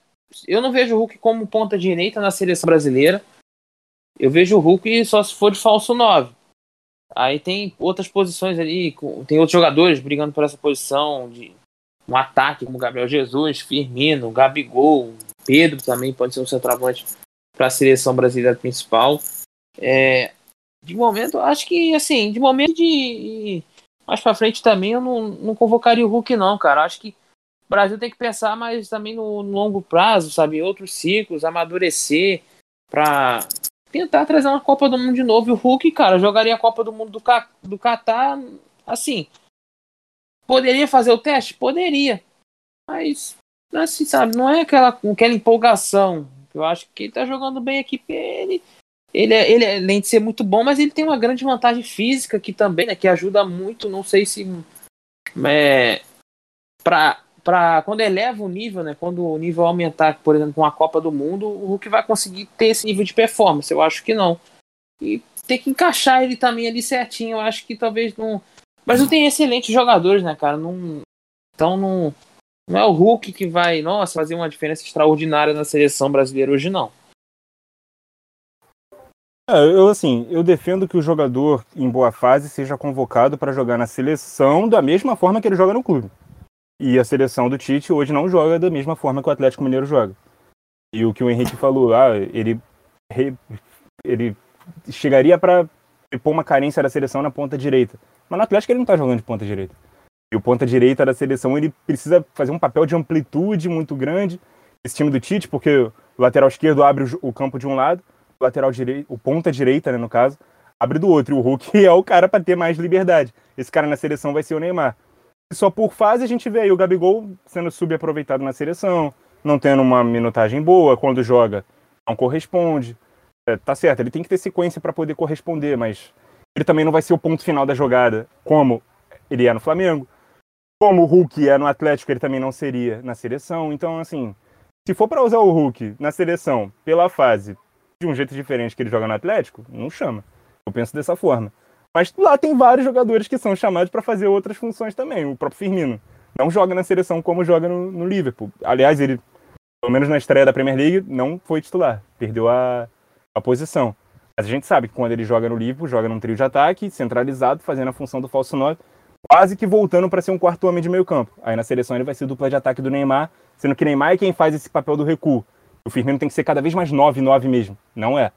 eu não vejo o Hulk como ponta direita na seleção brasileira. Eu vejo o Hulk só se for de falso 9. Aí tem outras posições ali, tem outros jogadores brigando por essa posição de um ataque, como Gabriel Jesus, Firmino, Gabigol, Pedro também pode ser um centroavante para a seleção brasileira principal. É, de momento, acho que, assim, de momento de. Mais pra frente também eu não, não convocaria o Hulk, não, cara. Acho que o Brasil tem que pensar mais também no, no longo prazo, sabe? Outros ciclos, amadurecer pra tentar trazer uma Copa do Mundo de novo. E o Hulk, cara, jogaria a Copa do Mundo do, do Catar, assim. Poderia fazer o teste? Poderia. Mas, assim, sabe, não é aquela, aquela empolgação. Eu acho que ele tá jogando bem aqui. Ele ele, é, ele, é, além de ser muito bom, mas ele tem uma grande vantagem física aqui também, né? Que ajuda muito, não sei se. É, pra, pra, quando eleva o nível, né? Quando o nível aumentar, por exemplo, com a Copa do Mundo, o Hulk vai conseguir ter esse nível de performance. Eu acho que não. E tem que encaixar ele também ali certinho. Eu acho que talvez não. Mas não tem excelentes jogadores, né, cara? Não, então não, não é o Hulk que vai, nossa, fazer uma diferença extraordinária na seleção brasileira hoje, não. É, eu assim, eu defendo que o jogador em boa fase seja convocado para jogar na seleção da mesma forma que ele joga no clube. E a seleção do Tite hoje não joga da mesma forma que o Atlético Mineiro joga. E o que o Henrique falou, ah, ele ele chegaria para pôr uma carência da seleção na ponta direita. Mas no Atlético ele não está jogando de ponta direita. E o ponta direita da seleção ele precisa fazer um papel de amplitude muito grande. Esse time do Tite, porque o lateral esquerdo abre o campo de um lado, lateral direito, o ponta direita, né, no caso, abre do outro. E o Hulk *laughs* é o cara para ter mais liberdade. Esse cara na seleção vai ser o Neymar. Só por fase a gente vê aí o Gabigol sendo subaproveitado na seleção, não tendo uma minutagem boa, quando joga não corresponde. É, tá certo, ele tem que ter sequência para poder corresponder, mas ele também não vai ser o ponto final da jogada, como ele é no Flamengo. Como o Hulk é no Atlético, ele também não seria na seleção. Então, assim, se for para usar o Hulk na seleção pela fase, de um jeito diferente que ele joga no Atlético, não chama. Eu penso dessa forma. Mas lá tem vários jogadores que são chamados para fazer outras funções também. O próprio Firmino não joga na seleção como joga no, no, Liverpool. Aliás, ele, pelo menos na estreia da Premier League, não foi titular. Perdeu a, a posição. Mas a gente sabe que quando ele joga no Liverpool, joga num trio de ataque, centralizado, fazendo a função do falso 9, quase que voltando para ser um quarto homem de meio campo. Aí na seleção ele vai ser dupla de ataque do Neymar, sendo que Neymar é quem faz esse papel do recuo. O Firmino tem que ser cada vez mais 9-9 mesmo. Não é.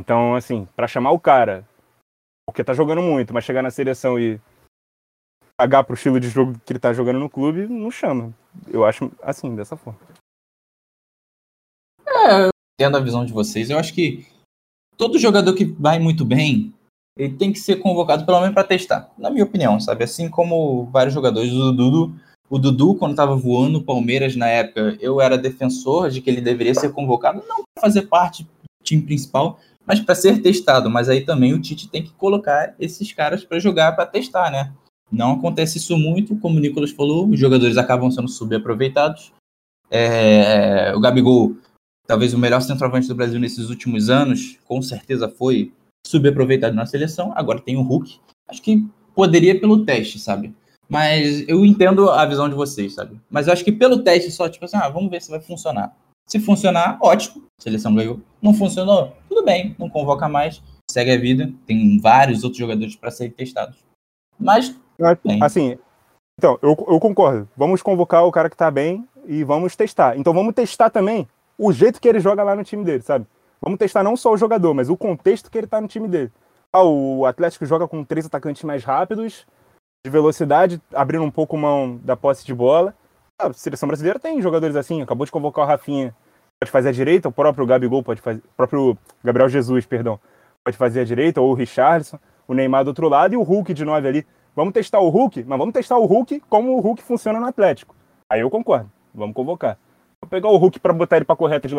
Então, assim, para chamar o cara, porque tá jogando muito, mas chegar na seleção e pagar pro estilo de jogo que ele tá jogando no clube, não chama. Eu acho assim, dessa forma. É, eu entendo a visão de vocês. Eu acho que todo jogador que vai muito bem, ele tem que ser convocado pelo menos para testar, na minha opinião, sabe? Assim como vários jogadores, o Dudu o Dudu, quando estava voando o Palmeiras na época, eu era defensor de que ele deveria ser convocado, não para fazer parte do time principal, mas para ser testado. Mas aí também o Tite tem que colocar esses caras para jogar, para testar, né? Não acontece isso muito, como o Nicolas falou, os jogadores acabam sendo subaproveitados. É, o Gabigol, talvez o melhor centroavante do Brasil nesses últimos anos, com certeza foi subaproveitado na seleção. Agora tem o Hulk. Acho que poderia pelo teste, sabe? Mas eu entendo a visão de vocês, sabe? Mas eu acho que pelo teste só, tipo assim, ah, vamos ver se vai funcionar. Se funcionar, ótimo, seleção ganhou. Não funcionou, tudo bem, não convoca mais, segue a vida. Tem vários outros jogadores para serem testados. Mas, bem. assim, então, eu, eu concordo. Vamos convocar o cara que tá bem e vamos testar. Então vamos testar também o jeito que ele joga lá no time dele, sabe? Vamos testar não só o jogador, mas o contexto que ele tá no time dele. Ah, o Atlético joga com três atacantes mais rápidos, de velocidade, abrindo um pouco mão da posse de bola. A seleção brasileira tem jogadores assim, acabou de convocar o Rafinha, pode fazer a direita, o próprio Gabigol pode fazer, o próprio Gabriel Jesus, perdão, pode fazer a direita, ou o Richardson, o Neymar do outro lado e o Hulk de nove ali. Vamos testar o Hulk, mas vamos testar o Hulk como o Hulk funciona no Atlético. Aí eu concordo, vamos convocar. Pegar o Hulk para botar ele para correta de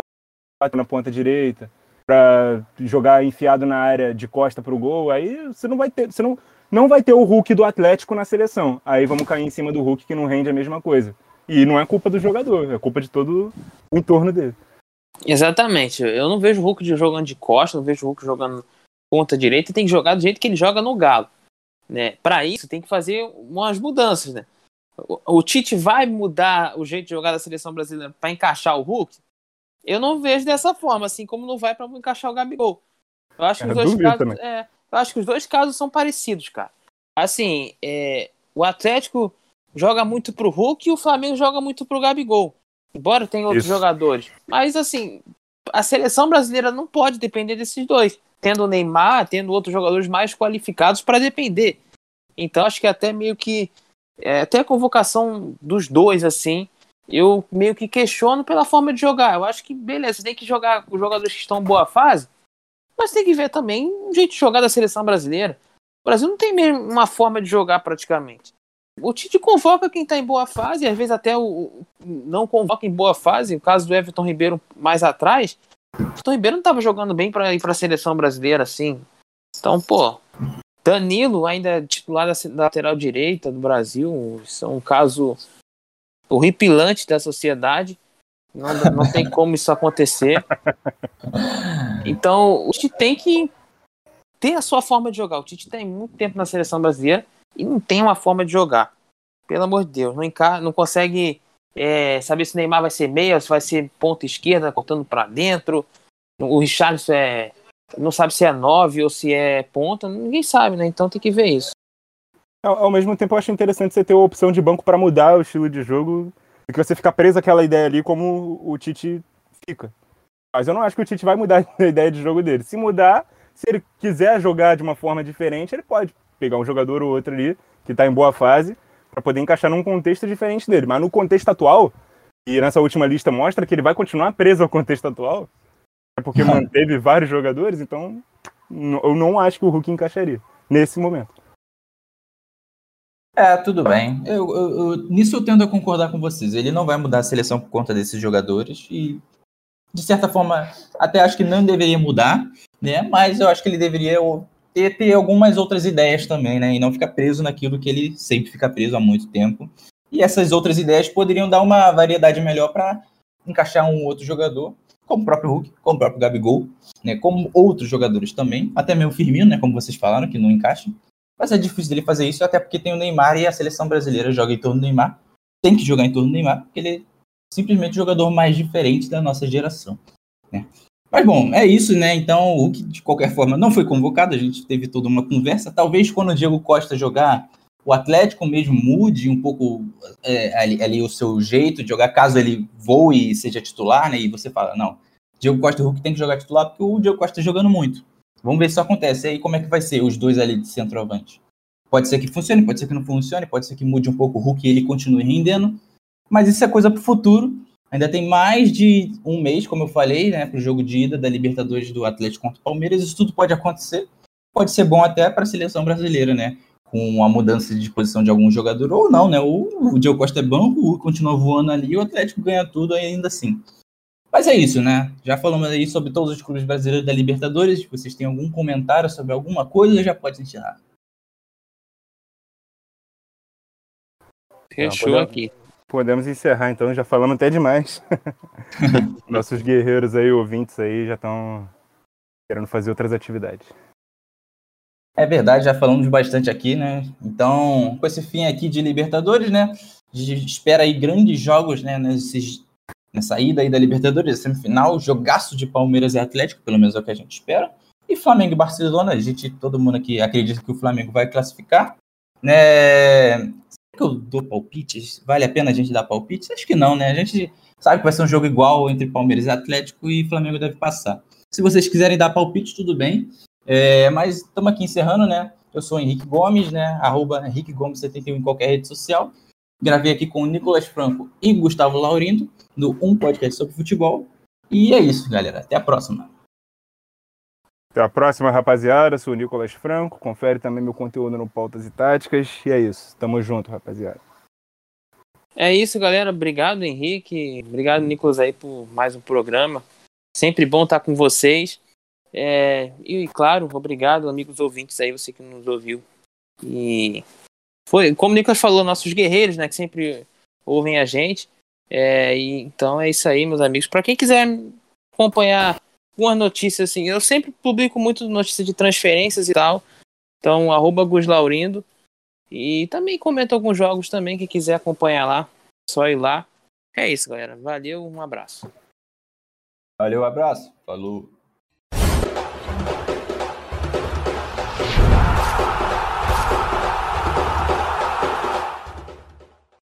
na ponta direita, para jogar enfiado na área de costa pro gol, aí você não vai ter, você não, não vai ter o Hulk do Atlético na seleção. Aí vamos cair em cima do Hulk que não rende a mesma coisa. E não é culpa do jogador, é culpa de todo o entorno dele. Exatamente. Eu não vejo o Hulk jogando de costa, não vejo o Hulk jogando ponta direita, tem que jogar do jeito que ele joga no Galo. Né? Para isso, tem que fazer umas mudanças. Né? O, o Tite vai mudar o jeito de jogar da seleção brasileira para encaixar o Hulk? Eu não vejo dessa forma, assim como não vai para encaixar o Gabigol. Eu acho que, os dois casos, é, eu acho que os dois casos são parecidos, cara. Assim, é, o Atlético joga muito pro Hulk e o Flamengo joga muito pro Gabigol. Embora tenha outros Isso. jogadores. Mas, assim, a seleção brasileira não pode depender desses dois. Tendo o Neymar, tendo outros jogadores mais qualificados para depender. Então, acho que até meio que. É, até a convocação dos dois, assim, eu meio que questiono pela forma de jogar. Eu acho que, beleza, tem que jogar com os jogadores que estão em boa fase, mas tem que ver também o jeito de jogar da seleção brasileira. O Brasil não tem mesmo uma forma de jogar praticamente. O Tite convoca quem está em boa fase, às vezes até o, não convoca em boa fase. O caso do Everton Ribeiro mais atrás, o Everton Ribeiro não estava jogando bem para ir para a seleção brasileira assim. Então, pô, Danilo ainda titular da lateral direita do Brasil, isso é um caso horripilante da sociedade. Não, não tem *laughs* como isso acontecer. Então, o Tite tem que ter a sua forma de jogar. O Tite tem muito tempo na seleção brasileira e não tem uma forma de jogar. Pelo amor de Deus, não, enca... não consegue é, saber se o Neymar vai ser meia, se vai ser ponta esquerda, cortando para dentro. O Richarlison é, não sabe se é nove ou se é ponta, ninguém sabe, né? Então tem que ver isso. Ao, ao mesmo tempo, eu acho interessante você ter a opção de banco para mudar o estilo de jogo e que você fica preso àquela ideia ali como o Tite fica. Mas eu não acho que o Tite vai mudar *laughs* a ideia de jogo dele. Se mudar, se ele quiser jogar de uma forma diferente, ele pode pegar um jogador ou outro ali que está em boa fase para poder encaixar num contexto diferente dele. Mas no contexto atual, e nessa última lista mostra que ele vai continuar preso ao contexto atual, é porque manteve vários jogadores, então eu não acho que o Hulk encaixaria nesse momento. É, tudo bem. Eu, eu, eu, nisso eu tendo a concordar com vocês. Ele não vai mudar a seleção por conta desses jogadores e, de certa forma, até acho que não deveria mudar, né? Mas eu acho que ele deveria ter, ter algumas outras ideias também, né? E não ficar preso naquilo que ele sempre fica preso há muito tempo. E essas outras ideias poderiam dar uma variedade melhor para encaixar um outro jogador, como o próprio Hulk, como o próprio Gabigol, né? Como outros jogadores também, até mesmo o Firmino, né? Como vocês falaram, que não encaixa. Mas é difícil dele fazer isso, até porque tem o Neymar e a seleção brasileira joga em torno do Neymar. Tem que jogar em torno do Neymar, porque ele é simplesmente o jogador mais diferente da nossa geração. Né? Mas bom, é isso, né? Então, o que de qualquer forma não foi convocado, a gente teve toda uma conversa. Talvez quando o Diego Costa jogar, o Atlético mesmo mude um pouco é, ali, ali, o seu jeito de jogar, caso ele voe e seja titular, né? E você fala, não, Diego Costa e Hulk tem que jogar titular porque o Diego Costa está jogando muito. Vamos ver se isso acontece. E aí, como é que vai ser os dois ali de centroavante? Pode ser que funcione, pode ser que não funcione, pode ser que mude um pouco o Hulk e ele continue rendendo. Mas isso é coisa para o futuro. Ainda tem mais de um mês, como eu falei, né, para o jogo de ida da Libertadores do Atlético contra o Palmeiras. Isso tudo pode acontecer. Pode ser bom até para a seleção brasileira, né? Com a mudança de posição de algum jogador ou não, né? O, o Diego Costa é banco, o continua voando ali e o Atlético ganha tudo ainda assim. Mas é isso, né? Já falamos aí sobre todos os clubes brasileiros da Libertadores. Se vocês têm algum comentário sobre alguma coisa, já pode encerrar. Fechou podemos, aqui. Podemos encerrar, então. Já falamos até demais. *laughs* Nossos guerreiros aí, ouvintes aí, já estão querendo fazer outras atividades. É verdade, já falamos bastante aqui, né? Então, com esse fim aqui de Libertadores, né? A gente espera aí grandes jogos, né? Nesses, nessa ida aí da Libertadores, semifinal, jogaço de Palmeiras e Atlético, pelo menos é o que a gente espera. E Flamengo e Barcelona, a gente, todo mundo aqui acredita que o Flamengo vai classificar. Né? Será que eu dou palpites? Vale a pena a gente dar palpites? Acho que não, né? A gente sabe que vai ser um jogo igual entre Palmeiras e Atlético e Flamengo deve passar. Se vocês quiserem dar palpite, tudo bem. É, mas estamos aqui encerrando, né? Eu sou Henrique Gomes, né? Arroba Henrique Gomes 71 em qualquer rede social. Gravei aqui com o Nicolas Franco e Gustavo Laurindo, no Um Podcast sobre Futebol. E é isso, galera. Até a próxima. Até a próxima, rapaziada. Sou o Nicolas Franco. Confere também meu conteúdo no Pautas e Táticas. E é isso. Tamo junto, rapaziada. É isso, galera. Obrigado, Henrique. Obrigado, Nicolas, aí, por mais um programa. Sempre bom estar com vocês. É, e claro, obrigado, amigos ouvintes aí, você que nos ouviu. E foi, como o Nicolas falou, nossos guerreiros, né, que sempre ouvem a gente. É, e, então é isso aí, meus amigos. Para quem quiser acompanhar algumas notícias, assim, eu sempre publico muito notícias de transferências e tal. Então, arroba Guslaurindo. E também comento alguns jogos também, quem quiser acompanhar lá, só ir lá. É isso, galera. Valeu, um abraço. Valeu, abraço. Falou.